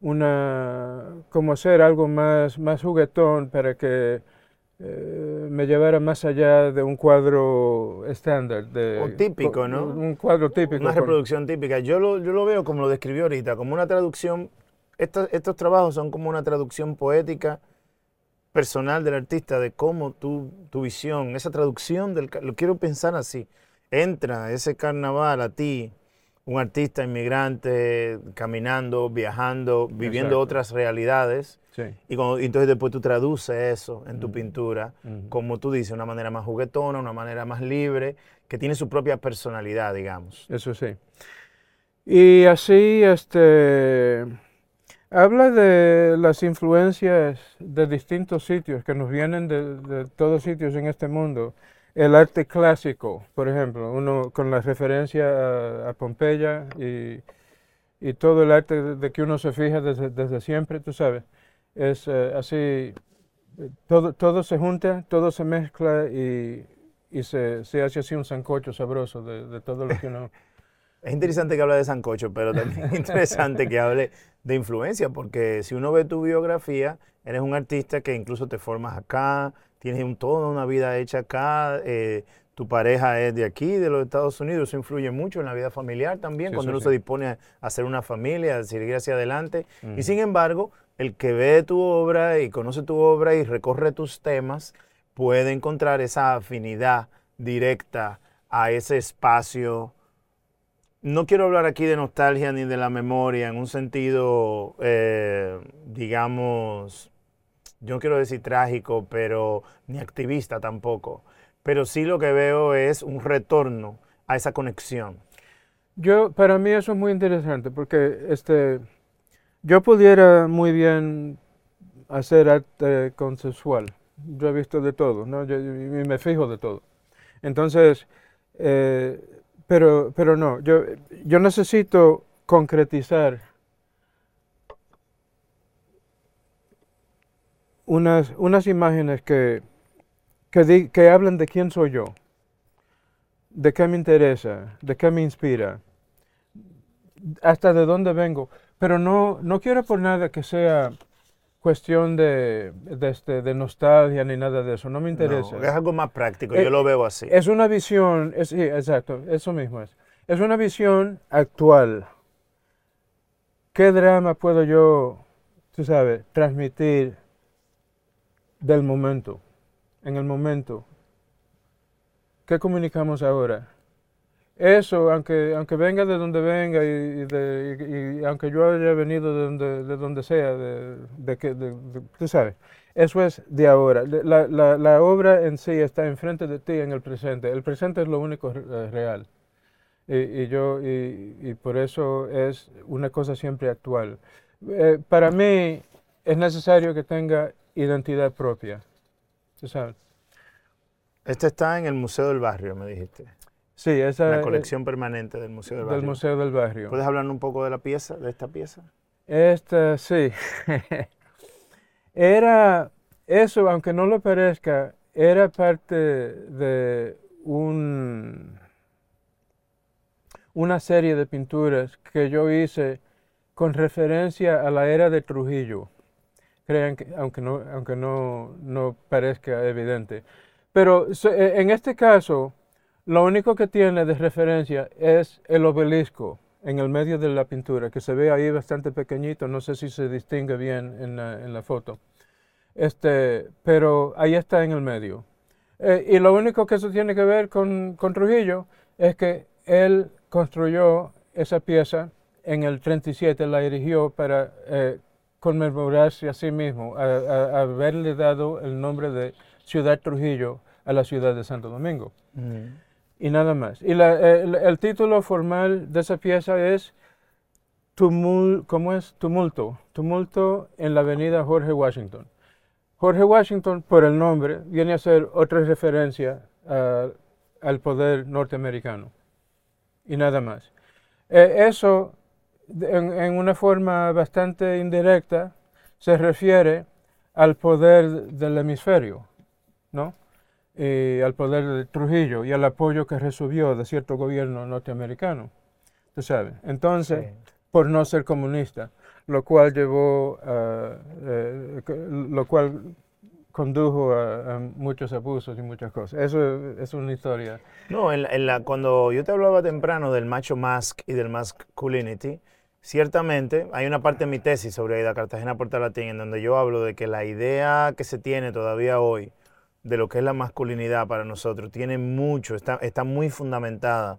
una, como hacer algo más, más juguetón para que eh, me llevara más allá de un cuadro estándar. De, O típico, co- ¿no? Un cuadro típico. Una con- reproducción típica. Yo lo, yo lo veo como lo describió ahorita, como una traducción. Estos, estos trabajos son como una traducción poética personal del artista de cómo tu, tu visión, esa traducción del. Lo quiero pensar así. Entra ese carnaval a ti, un artista inmigrante, caminando, viajando, viviendo Exacto. otras realidades. Sí. Y, cuando- y entonces después tú traduces eso en tu Ujú. pintura, Ujú. como tú dices, una manera más juguetona, una manera más libre, que tiene su propia personalidad, digamos. Eso sí. Y así, este, habla de las influencias de distintos sitios que nos vienen de, de todos sitios en este mundo. El arte clásico, por ejemplo, uno con la referencia a, a Pompeya y, y todo el arte de, de que uno se fija desde, desde siempre, tú sabes. Es eh, así, eh, todo, todo se junta, todo se mezcla y, y se, se hace así un sancocho sabroso de, de todo lo que uno... Es interesante que hable de Sancocho, pero también es interesante que hable de influencia, porque si uno ve tu biografía, eres un artista que incluso te formas acá, tienes un- toda una vida hecha acá, eh, tu pareja es de aquí, de los Estados Unidos, eso influye mucho en la vida familiar también, Sí, cuando uno sí. se dispone a hacer una familia, a seguir hacia adelante. Y sin embargo, el que ve tu obra y conoce tu obra y recorre tus temas, puede encontrar esa afinidad directa a ese espacio. No quiero hablar aquí de nostalgia ni de la memoria en un sentido, eh, digamos, yo no quiero decir trágico, pero ni activista tampoco. Pero sí lo que veo es un retorno a esa conexión. Yo, para mí eso es muy interesante porque este, yo pudiera muy bien hacer arte consensual. Yo he visto de todo, ¿no? Y me fijo de todo. Entonces, eh, pero, pero no, yo, yo necesito concretizar unas, unas imágenes que, que hablan de quién soy yo, de qué me interesa, de qué me inspira, hasta de dónde vengo. Pero no, no quiero por nada que sea cuestión de, de, este, de nostalgia ni nada de eso, no me interesa. No, es algo más práctico, Eh, yo lo veo así. Es una visión, es, sí, exacto, eso mismo es. Es una visión actual. ¿Qué drama puedo yo, tú sabes, transmitir del momento, en el momento? ¿Qué comunicamos ahora? Eso, aunque, aunque venga de donde venga y, aunque yo haya venido de donde, de donde sea, de, de que, tú sabes, eso es de ahora. La, obra en sí está enfrente de ti en el presente. El presente es lo único eh, real. Y, yo, y por eso es una cosa siempre actual. Eh, para mí es necesario que tenga identidad propia. ¿tú sabes? Este está en el Museo del Barrio, me dijiste. Sí, esa La es colección permanente del Museo del del Barrio. Museo del Barrio. ¿Puedes hablar un poco de la pieza, de esta pieza? Esta, sí. era, eso, aunque no lo parezca, era parte de un, una serie de pinturas que yo hice con referencia a la era de Trujillo. Crean que, aunque no, aunque no, no parezca evidente. Pero eh, en este caso, lo único que tiene de referencia es el obelisco en el medio de la pintura, que se ve ahí bastante pequeñito, no sé si se distingue bien en la, en la foto. Este, pero ahí está en el medio. Eh, y lo único que eso tiene que ver con, con Trujillo es que él construyó esa pieza en el 37, la erigió para eh, conmemorarse a sí mismo, a, a- a haberle dado el nombre de Ciudad Trujillo a la ciudad de Santo Domingo y nada más. Y el, título formal de esa pieza es Tumul, ¿cómo es? Tumulto. Tumulto en la avenida Jorge Washington. Jorge Washington, por el nombre, viene a ser otra referencia a- al poder norteamericano. Y nada más. Eh, eso, en, en una forma bastante indirecta, se refiere al poder del hemisferio, ¿no? Y al poder de Trujillo y al apoyo que recibió de cierto gobierno norteamericano. Tú sabes. Entonces, por no ser comunista, lo cual llevó a, eh, co- lo cual condujo a, a muchos abusos y muchas cosas. Eso es una historia. No, en la- en la- cuando yo te hablaba temprano del macho mask y del masculinity, ciertamente hay una parte de mi tesis sobre Aida Cartagena Puerta Latín en donde yo hablo de que la idea que se tiene todavía hoy de lo que es la masculinidad para nosotros tiene mucho, está, está muy fundamentada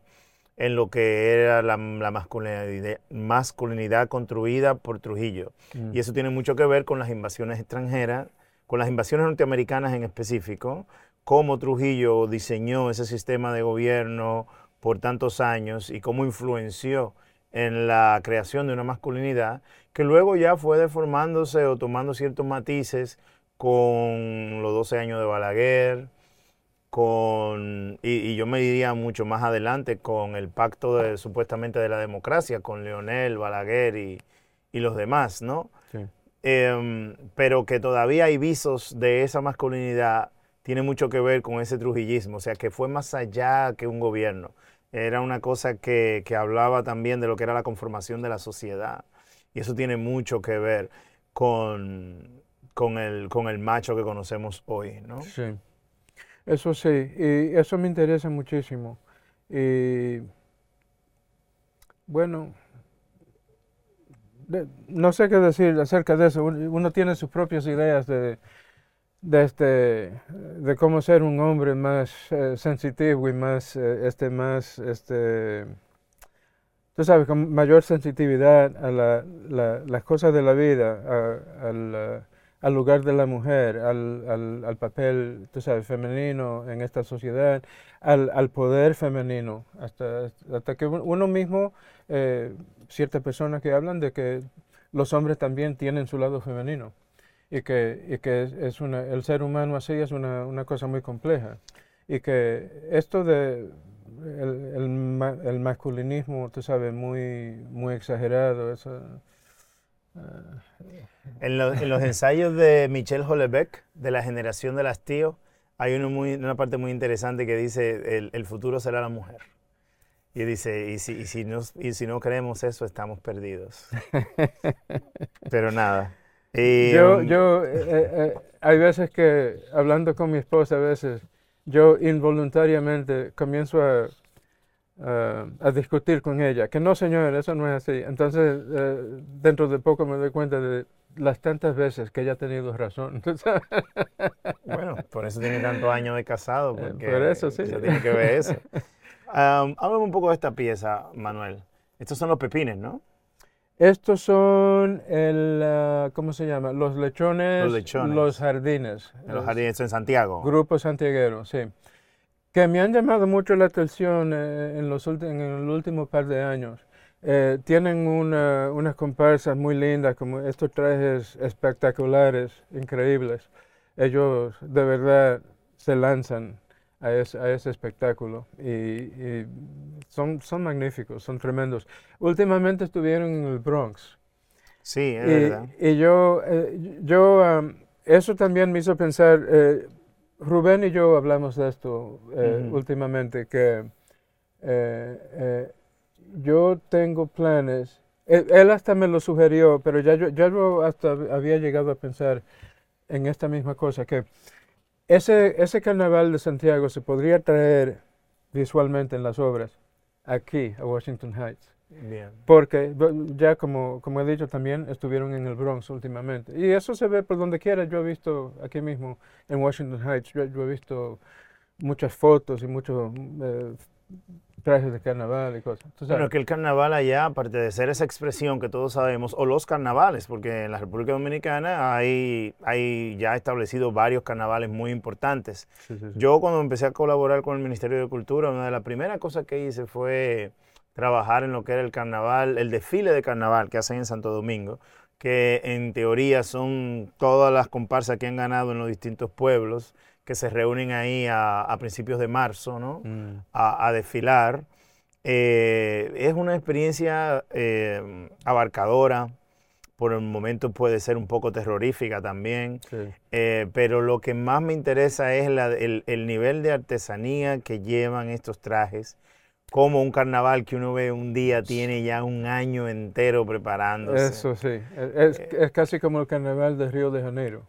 en lo que era la, la masculinidad, masculinidad construida por Trujillo. Y eso tiene mucho que ver con las invasiones extranjeras, con las invasiones norteamericanas en específico, cómo Trujillo diseñó ese sistema de gobierno por tantos años y cómo influenció en la creación de una masculinidad que luego ya fue deformándose o tomando ciertos matices con los 12 años de Balaguer, con, y, y yo me diría mucho más adelante con el pacto de, supuestamente de la democracia, con Leonel, Balaguer y, y los demás, ¿no? Sí. Em, pero que todavía hay visos de esa masculinidad, tiene mucho que ver con ese trujillismo, o sea, que fue más allá que un gobierno. Era una cosa que, que hablaba también de lo que era la conformación de la sociedad. Y eso tiene mucho que ver con, con, el, con el macho que conocemos hoy, ¿no? Sí. Eso sí, y eso me interesa muchísimo. Y bueno, no sé qué decir acerca de eso. Un- Uno tiene sus propias ideas de, de, este, de cómo ser un hombre más eh, sensitivo y más, eh, este, más, este, tú sabes, con mayor sensitividad a la- la- las cosas de la vida, a- al, eh, al lugar de la mujer, al, al- al papel, tú sabes, femenino en esta sociedad, al, al poder femenino, hasta, hasta que un- uno mismo, eh, ciertas personas que hablan de que los hombres también tienen su lado femenino y que, y que es, una, el ser humano así es una, una cosa muy compleja. Y que esto de el, el masculinismo, tú sabes, muy, muy exagerado, eso, En, lo- en los ensayos de Michel Houellebecq, de la generación de las tíos, hay uno muy, una parte muy interesante que dice, el, el futuro será la mujer. Y dice, y si, y, si no, y si no creemos eso, estamos perdidos. Pero nada. Y, Yo, um, yo eh, eh, eh, hay veces que, hablando con mi esposa, a veces, yo involuntariamente comienzo a, a- a discutir con ella, que no, señor, eso no es así. Entonces, eh, dentro de poco me doy cuenta de las tantas veces que ella ha tenido razón. Bueno, por eso tiene tantos años de casado, Eh, porque por eso, sí. se tiene que ver eso. Um, háblame un poco de esta pieza, Manuel. Estos son los pepines, ¿no? Estos son el, ah, ¿cómo se llama? Los lechones, Los lechones. los jardines. Los jardines en Santiago. Grupo santiaguero, sí. Que me han llamado mucho la atención eh, en, los en el último par de años. Eh, tienen una- unas comparsas muy lindas, como estos trajes espectaculares, increíbles. Ellos de verdad se lanzan a ese, a ese espectáculo y, y son, son magníficos, son tremendos. Últimamente estuvieron en el Bronx. Sí, es Y, verdad. y yo, eh, yo am, eso también me hizo pensar, eh, Rubén y yo hablamos de esto eh, últimamente, que eh, eh, yo tengo planes, él, él hasta me lo sugirió, pero ya yo, ya yo hasta había llegado a pensar en esta misma cosa, que ese, ese carnaval de Santiago se podría traer visualmente en las obras aquí, a Washington Heights. Bien. Porque ya como, como he dicho también estuvieron en el Bronx últimamente. Y eso se ve por donde quiera. Yo he visto aquí mismo en Washington Heights, yo, yo he visto muchas fotos y muchos eh, trajes de carnaval y cosas. Es que el carnaval allá, aparte de ser esa expresión que todos sabemos, o los carnavales, porque en la República Dominicana hay, hay ya establecido varios carnavales muy importantes. Sí, sí, sí. Yo cuando empecé a colaborar con el Ministerio de Cultura, una de las primeras cosas que hice fue trabajar en lo que era el carnaval, el desfile de carnaval que hacen en Santo Domingo, que en teoría son todas las comparsas que han ganado en los distintos pueblos, que se reúnen ahí a, a principios de marzo, ¿no? Mm, a, a desfilar. Eh, es una experiencia eh, abarcadora, por el momento puede ser un poco terrorífica también, sí. eh, pero lo que más me interesa es la- el, el nivel de artesanía que llevan estos trajes, como un carnaval que uno ve un día tiene ya un año entero preparándose. Eso sí. Es, es- es casi como el carnaval de Río de Janeiro.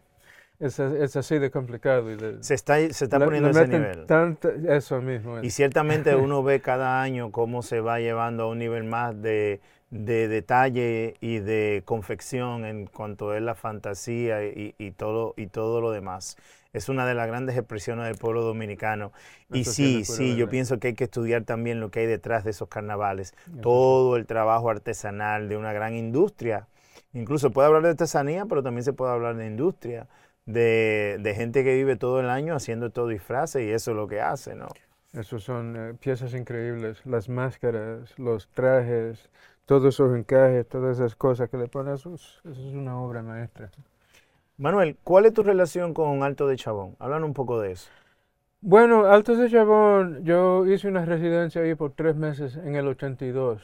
Es, es así de complicado. Y de, Se está, se está le- poniendo ese nivel. tanta- eso mismo. Y ciertamente uno ve cada año cómo se va llevando a un nivel más de, de detalle y de confección en cuanto es la fantasía y, y todo, y todo lo demás. Es una de las grandes expresiones del pueblo dominicano. Y sí, sí, yo pienso que hay que estudiar también lo que hay detrás de esos carnavales. Eso Todo el trabajo artesanal de una gran industria. Incluso puede hablar de artesanía, pero también se puede hablar de industria, de, de gente que vive todo el año haciendo estos disfraces y eso es lo que hace, ¿no? Esos son eh, piezas increíbles, las máscaras, los trajes, todos esos encajes, todas esas cosas que le ponen, eso es, eso es una obra maestra. Manuel, ¿cuál es tu relación con Alto de Chabón? Hablan un poco de eso. Bueno, Altos de Chabón, yo hice una residencia ahí por tres meses en el 82.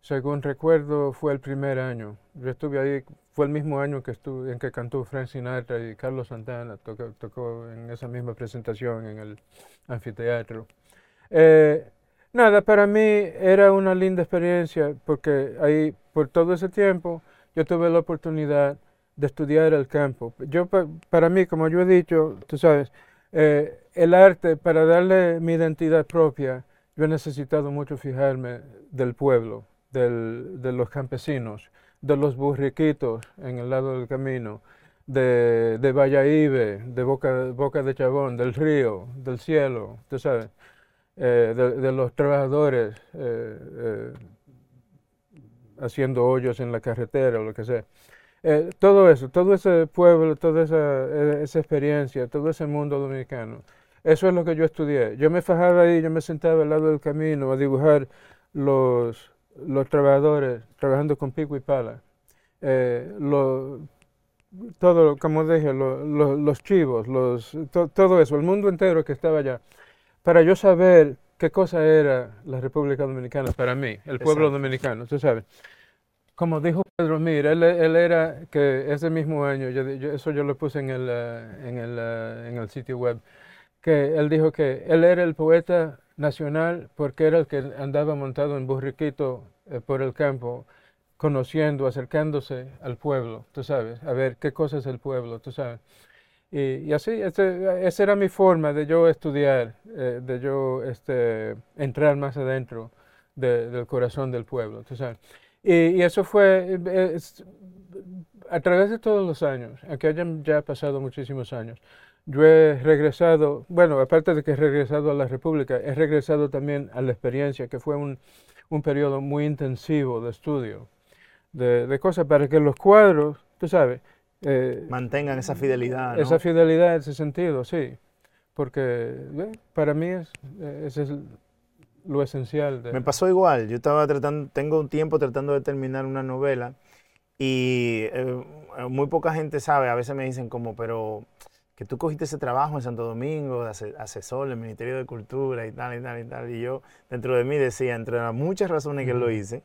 Según recuerdo, fue el primer año. Yo estuve ahí, fue el mismo año que en que cantó Frank Sinatra y Carlos Santana, tocó, tocó en esa misma presentación en el anfiteatro. Eh, nada, para mí era una linda experiencia porque ahí, por todo ese tiempo, yo tuve la oportunidad de estudiar el campo. Yo, pa- para mí, como yo he dicho, tú sabes, eh, el arte, para darle mi identidad propia, yo he necesitado mucho fijarme del pueblo, del- de los campesinos, de los burriquitos en el lado del camino, de, de de Boca, Boca de Chabón, del río, del cielo, tú sabes, eh, de, los trabajadores eh, haciendo hoyos en la carretera o lo que sea. Eh, todo eso, todo ese pueblo, toda esa, eh, esa experiencia, todo ese mundo dominicano, eso es lo que yo estudié. Yo me fajaba ahí, yo me sentaba al lado del camino a dibujar los, los trabajadores trabajando con pico y pala. Eh, lo- todo, como dije, lo- lo- los chivos, los, to- todo eso, el mundo entero que estaba allá, para yo saber qué cosa era la República Dominicana para mí, el pueblo Exacto. dominicano, tú sabes. Como dijo Pedro Mir, él, era que ese mismo año, yo, yo- eso yo lo puse en el, eh, en, el, eh, en el sitio web, que él dijo que él era el poeta nacional porque era el que andaba montado en burriquito eh, por el campo, conociendo, acercándose al pueblo, tú sabes, a ver qué cosa es el pueblo, tú sabes. Y, así, ese- esa era mi forma de yo estudiar, de yo este, entrar más adentro de- del corazón del pueblo, tú sabes. Y, y eso fue eh, es- a través de todos los años, aunque hayan ya pasado muchísimos años. Yo he regresado, bueno, aparte de que he regresado a la República, he regresado también a la experiencia, que fue un, un periodo muy intensivo de estudio, de, de cosas para que los cuadros, tú sabes, eh, Mantengan esa fidelidad, ¿no? esa fidelidad, ese sentido, sí. porque eh, para mí es, eh, ese es lo esencial. De, Me pasó igual. Yo estaba tratando, tengo un tiempo tratando de terminar una novela y eh, muy poca gente sabe. A veces me dicen como, pero que tú cogiste ese trabajo en Santo Domingo de ase- asesor del Ministerio de Cultura y tal y tal y tal. Y yo dentro de mí decía, entre las muchas razones que lo hice,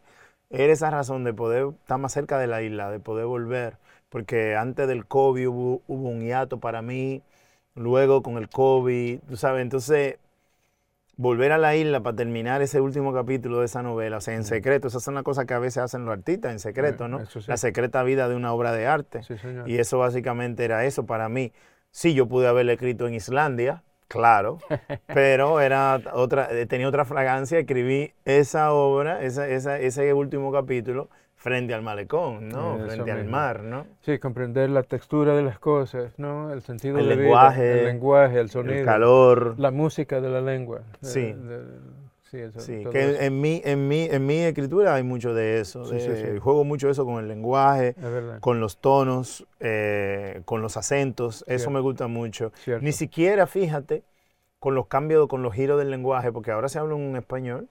era esa razón de poder estar más cerca de la isla, de poder volver. Porque antes del COVID hubo, hubo un hiato para mí, luego con el COVID, tú sabes, entonces volver a la isla para terminar ese último capítulo de esa novela, o sea, en secreto, esas son las cosas que a veces hacen los artistas, en secreto, ¿no? sí. La secreta vida de una obra de arte. Sí, señor. Y eso básicamente era eso para mí. Sí, yo pude haberlo escrito en Islandia, claro, pero era otra, eh, tenía otra fragancia. Escribí esa obra, esa, esa- ese último capítulo, frente al malecón, ¿no? Eso frente al mar, ¿no? Sí, comprender la textura de las cosas, ¿no? El sentido El de vida, lenguaje, el lenguaje, el sonido, El calor. la música de la lengua. Sí. de- sí, eso, Sí, que en mi, en, mi, en mi escritura hay mucho de eso. Sí, de- sí. Juego mucho eso con el lenguaje, con los tonos, eh, con los acentos. Eso me gusta mucho. Cierto. Ni siquiera, fíjate, con los cambios, con los giros del lenguaje, porque ahora se habla en español.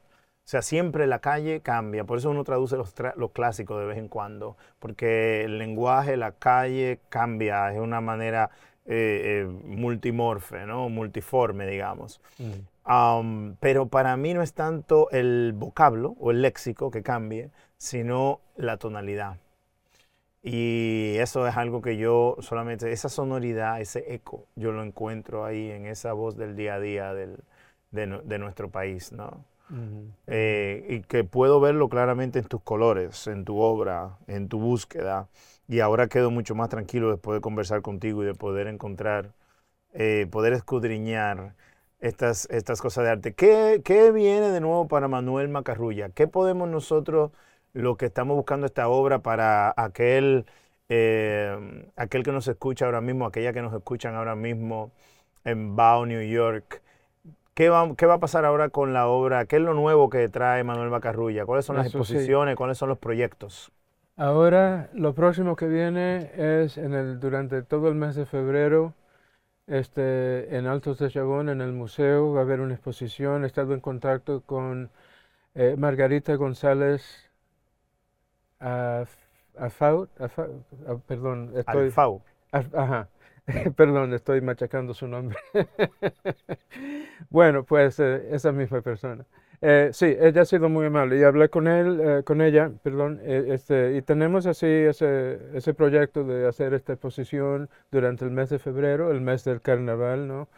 O sea, siempre la calle cambia. Por eso uno traduce los, tra- los clásicos de vez en cuando. Porque el lenguaje, la calle cambia. Es una manera eh, eh, multimorfe, ¿no? Multiforme, digamos. Mm. Um, pero para mí no es tanto el vocablo o el léxico que cambie, sino la tonalidad. Y eso es algo que yo solamente, esa sonoridad, ese eco, yo lo encuentro ahí en esa voz del día a día del- de, de nuestro país, ¿no? Eh, y que puedo verlo claramente en tus colores, en tu obra, en tu búsqueda. Y ahora quedo mucho más tranquilo después de conversar contigo y de poder encontrar, eh, poder escudriñar estas, estas cosas de arte. ¿Qué, ¿Qué viene de nuevo para Manuel Macarrulla? ¿Qué podemos nosotros, lo que estamos buscando esta obra para aquel, eh, aquel que nos escucha ahora mismo, aquella que nos escuchan ahora mismo en Bao, New York? ¿Qué va, ¿Qué va a pasar ahora con la obra? ¿Qué es lo nuevo que trae Manuel Macarrulla? ¿Cuáles son las Eso sí. exposiciones? ¿Cuáles son los proyectos? Ahora, lo próximo que viene es en el, durante todo el mes de febrero, este, en Altos de Chabón, en el museo, va a haber una exposición. He estado en contacto con eh, Margarita González Af- Afaut, Afa- perdón, estoy, Alfau. Af- Ajá, perdón, estoy machacando su nombre. bueno, pues eh, esa misma persona. Eh, sí, ella ha sido muy amable y hablé con él, eh, con ella, perdón, este, y tenemos así ese, ese proyecto de hacer esta exposición durante el mes de febrero, el mes del carnaval, ¿no?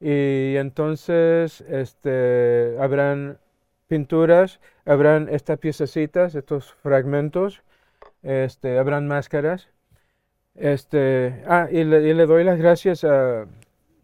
Y entonces este, habrán pinturas, habrán estas piececitas, estos fragmentos, este, habrán máscaras. Este, ah, y le, y le doy las gracias a,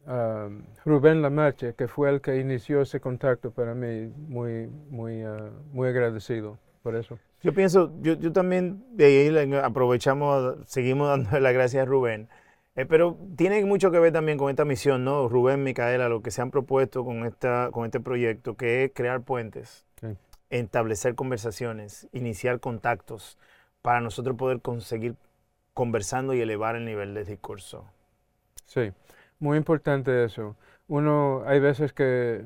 a Rubén Lamarche, que fue el que inició ese contacto para mí, muy, muy, ah, muy agradecido por eso. Yo pienso, yo, yo también de ahí aprovechamos, seguimos dándole las gracias a Rubén, eh, pero tiene mucho que ver también con esta misión, ¿no? Rubén, Micaela, lo que se han propuesto con, esta, con este proyecto, que es crear puentes, Sí. establecer conversaciones, iniciar contactos, para nosotros poder conseguir conversando y elevar el nivel de discurso. Sí, muy importante eso. Uno, hay veces que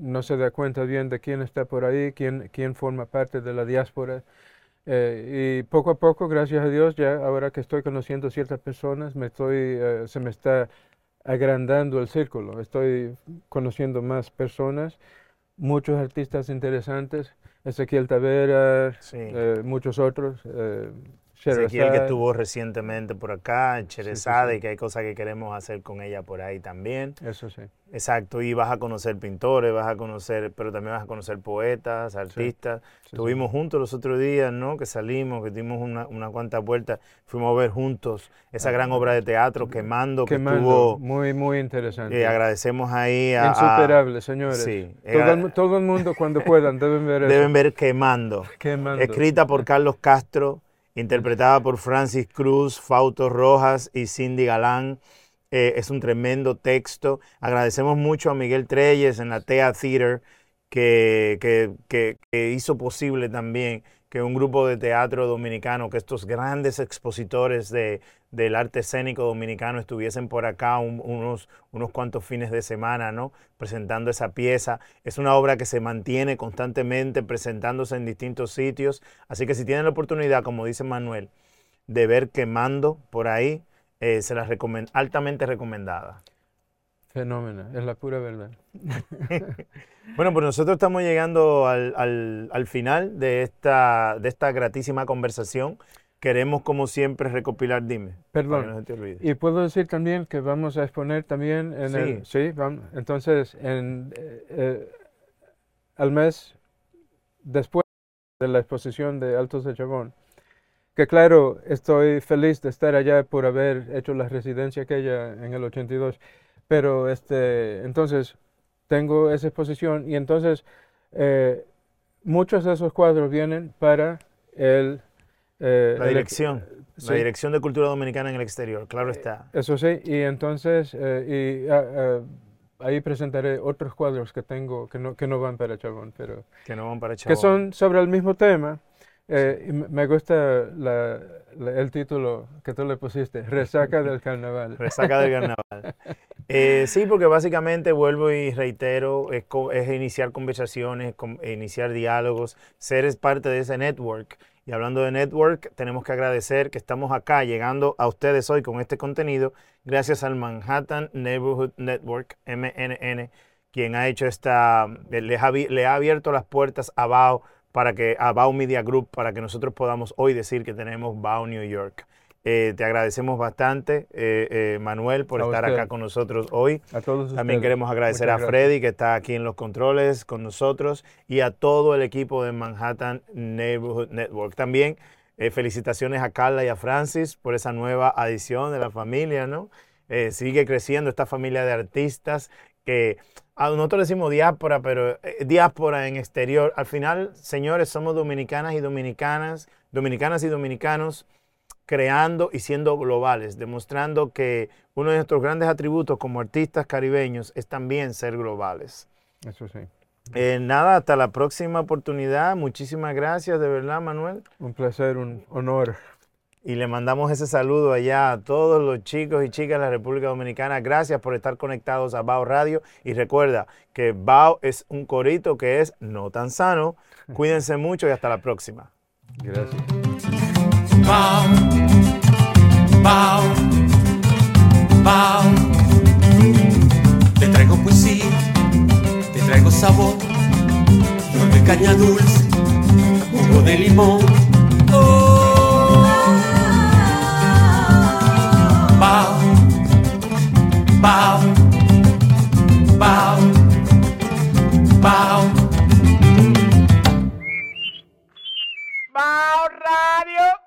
no se da cuenta bien de quién está por ahí, quién, quién forma parte de la diáspora. Eh, y poco a poco, gracias a Dios, ya ahora que estoy conociendo ciertas personas, me estoy, eh, se me está agrandando el círculo. Estoy conociendo más personas, muchos artistas interesantes, Ezequiel Taveras, Sí. eh, muchos otros. Eh, Ezequiel que estuvo recientemente por acá, Cherezade, sí. que hay cosas que queremos hacer con ella por ahí también. Eso sí. Exacto, y vas a conocer pintores, vas a conocer, pero también vas a conocer poetas, artistas. sí, sí. Estuvimos juntos los otros días, ¿no? Que salimos, que dimos una, una cuantas vueltas, fuimos a ver juntos esa gran obra de teatro, Quemando, que Ah. Quemando, estuvo, muy, muy interesante. eh, agradecemos ahí a... a- Insuperable, señores. Sí, todo, era- el, todo el mundo cuando puedan deben ver eso. deben ver Quemando. Quemando. Escrita por Carlos Castro, interpretada por Francis Cruz, Fausto Rojas y Cindy Galán. Eh, es un tremendo texto. Agradecemos mucho a Miguel Treyes en la TEA Theater que, que- hizo posible también que un grupo de teatro dominicano, que estos grandes expositores de, del arte escénico dominicano estuviesen por acá unos, unos cuantos fines de semana, ¿no? Presentando esa pieza. Es una obra que se mantiene constantemente presentándose en distintos sitios. Así que si tienen la oportunidad, como dice Manuel, de ver quemando por ahí, eh, se las recomiendo, altamente recomendada. Fenómeno, es la pura verdad. bueno, pues nosotros estamos llegando al, al, al final de esta, de esta gratísima conversación queremos, como siempre, recopilar, dime. Perdón. Y puedo decir también que vamos a exponer también en el... Sí, vamos, entonces, en, eh, eh, al mes después de la exposición de Altos de Chabón, que claro, estoy feliz de estar allá por haber hecho la residencia aquella en el 82, pero este, entonces tengo esa exposición y entonces eh, muchos de esos cuadros vienen para el eh, la dirección, la dirección de cultura dominicana en el exterior, claro eh, está. Eso sí, y entonces eh, y, ah, ah, ahí presentaré otros cuadros que tengo que no, que no van para Chabón, pero que no van para Chabón. Que son sobre el mismo tema. Me gusta el título que tú le pusiste, Resaca del Carnaval. Resaca del Carnaval. sí, porque básicamente vuelvo y reitero, es, iniciar conversaciones, iniciar diálogos, ser parte de ese network y hablando de network, tenemos que agradecer que estamos acá llegando a ustedes hoy con este contenido gracias al Manhattan Neighborhood Network, MNN, quien ha hecho esta, le ha abierto las puertas a BAO para que, a BAO Media Group, para que nosotros podamos hoy decir que tenemos BAO New York. Eh, te agradecemos bastante, eh, eh, Manuel, por estar acá con nosotros hoy. A todos También queremos agradecer a Freddy, que está aquí en los controles con nosotros, y a todo el equipo de Manhattan Neighborhood Network. También felicitaciones a Carla y a Francis por esa nueva adición de la familia, ¿no? sigue creciendo esta familia de artistas que a nosotros decimos diáspora, pero diáspora en exterior. Al final, señores, somos dominicanas y dominicanas, dominicanas y dominicanos creando y siendo globales, demostrando que uno de nuestros grandes atributos como artistas caribeños es también ser globales. Eso sí. Eh, nada, hasta la próxima oportunidad. Muchísimas gracias, de verdad, Manuel. Un placer, un honor. Y le mandamos ese saludo allá a todos los chicos y chicas de la República Dominicana. Gracias por estar conectados a Bao Radio. Y recuerda que Bao es un corito que es no tan sano. Cuídense mucho y hasta la próxima. Gracias. Bao, bao, bao. Te traigo poesía, te traigo sabor, de caña dulce, jugo de limón Pau, pau, pau. Pau Radio.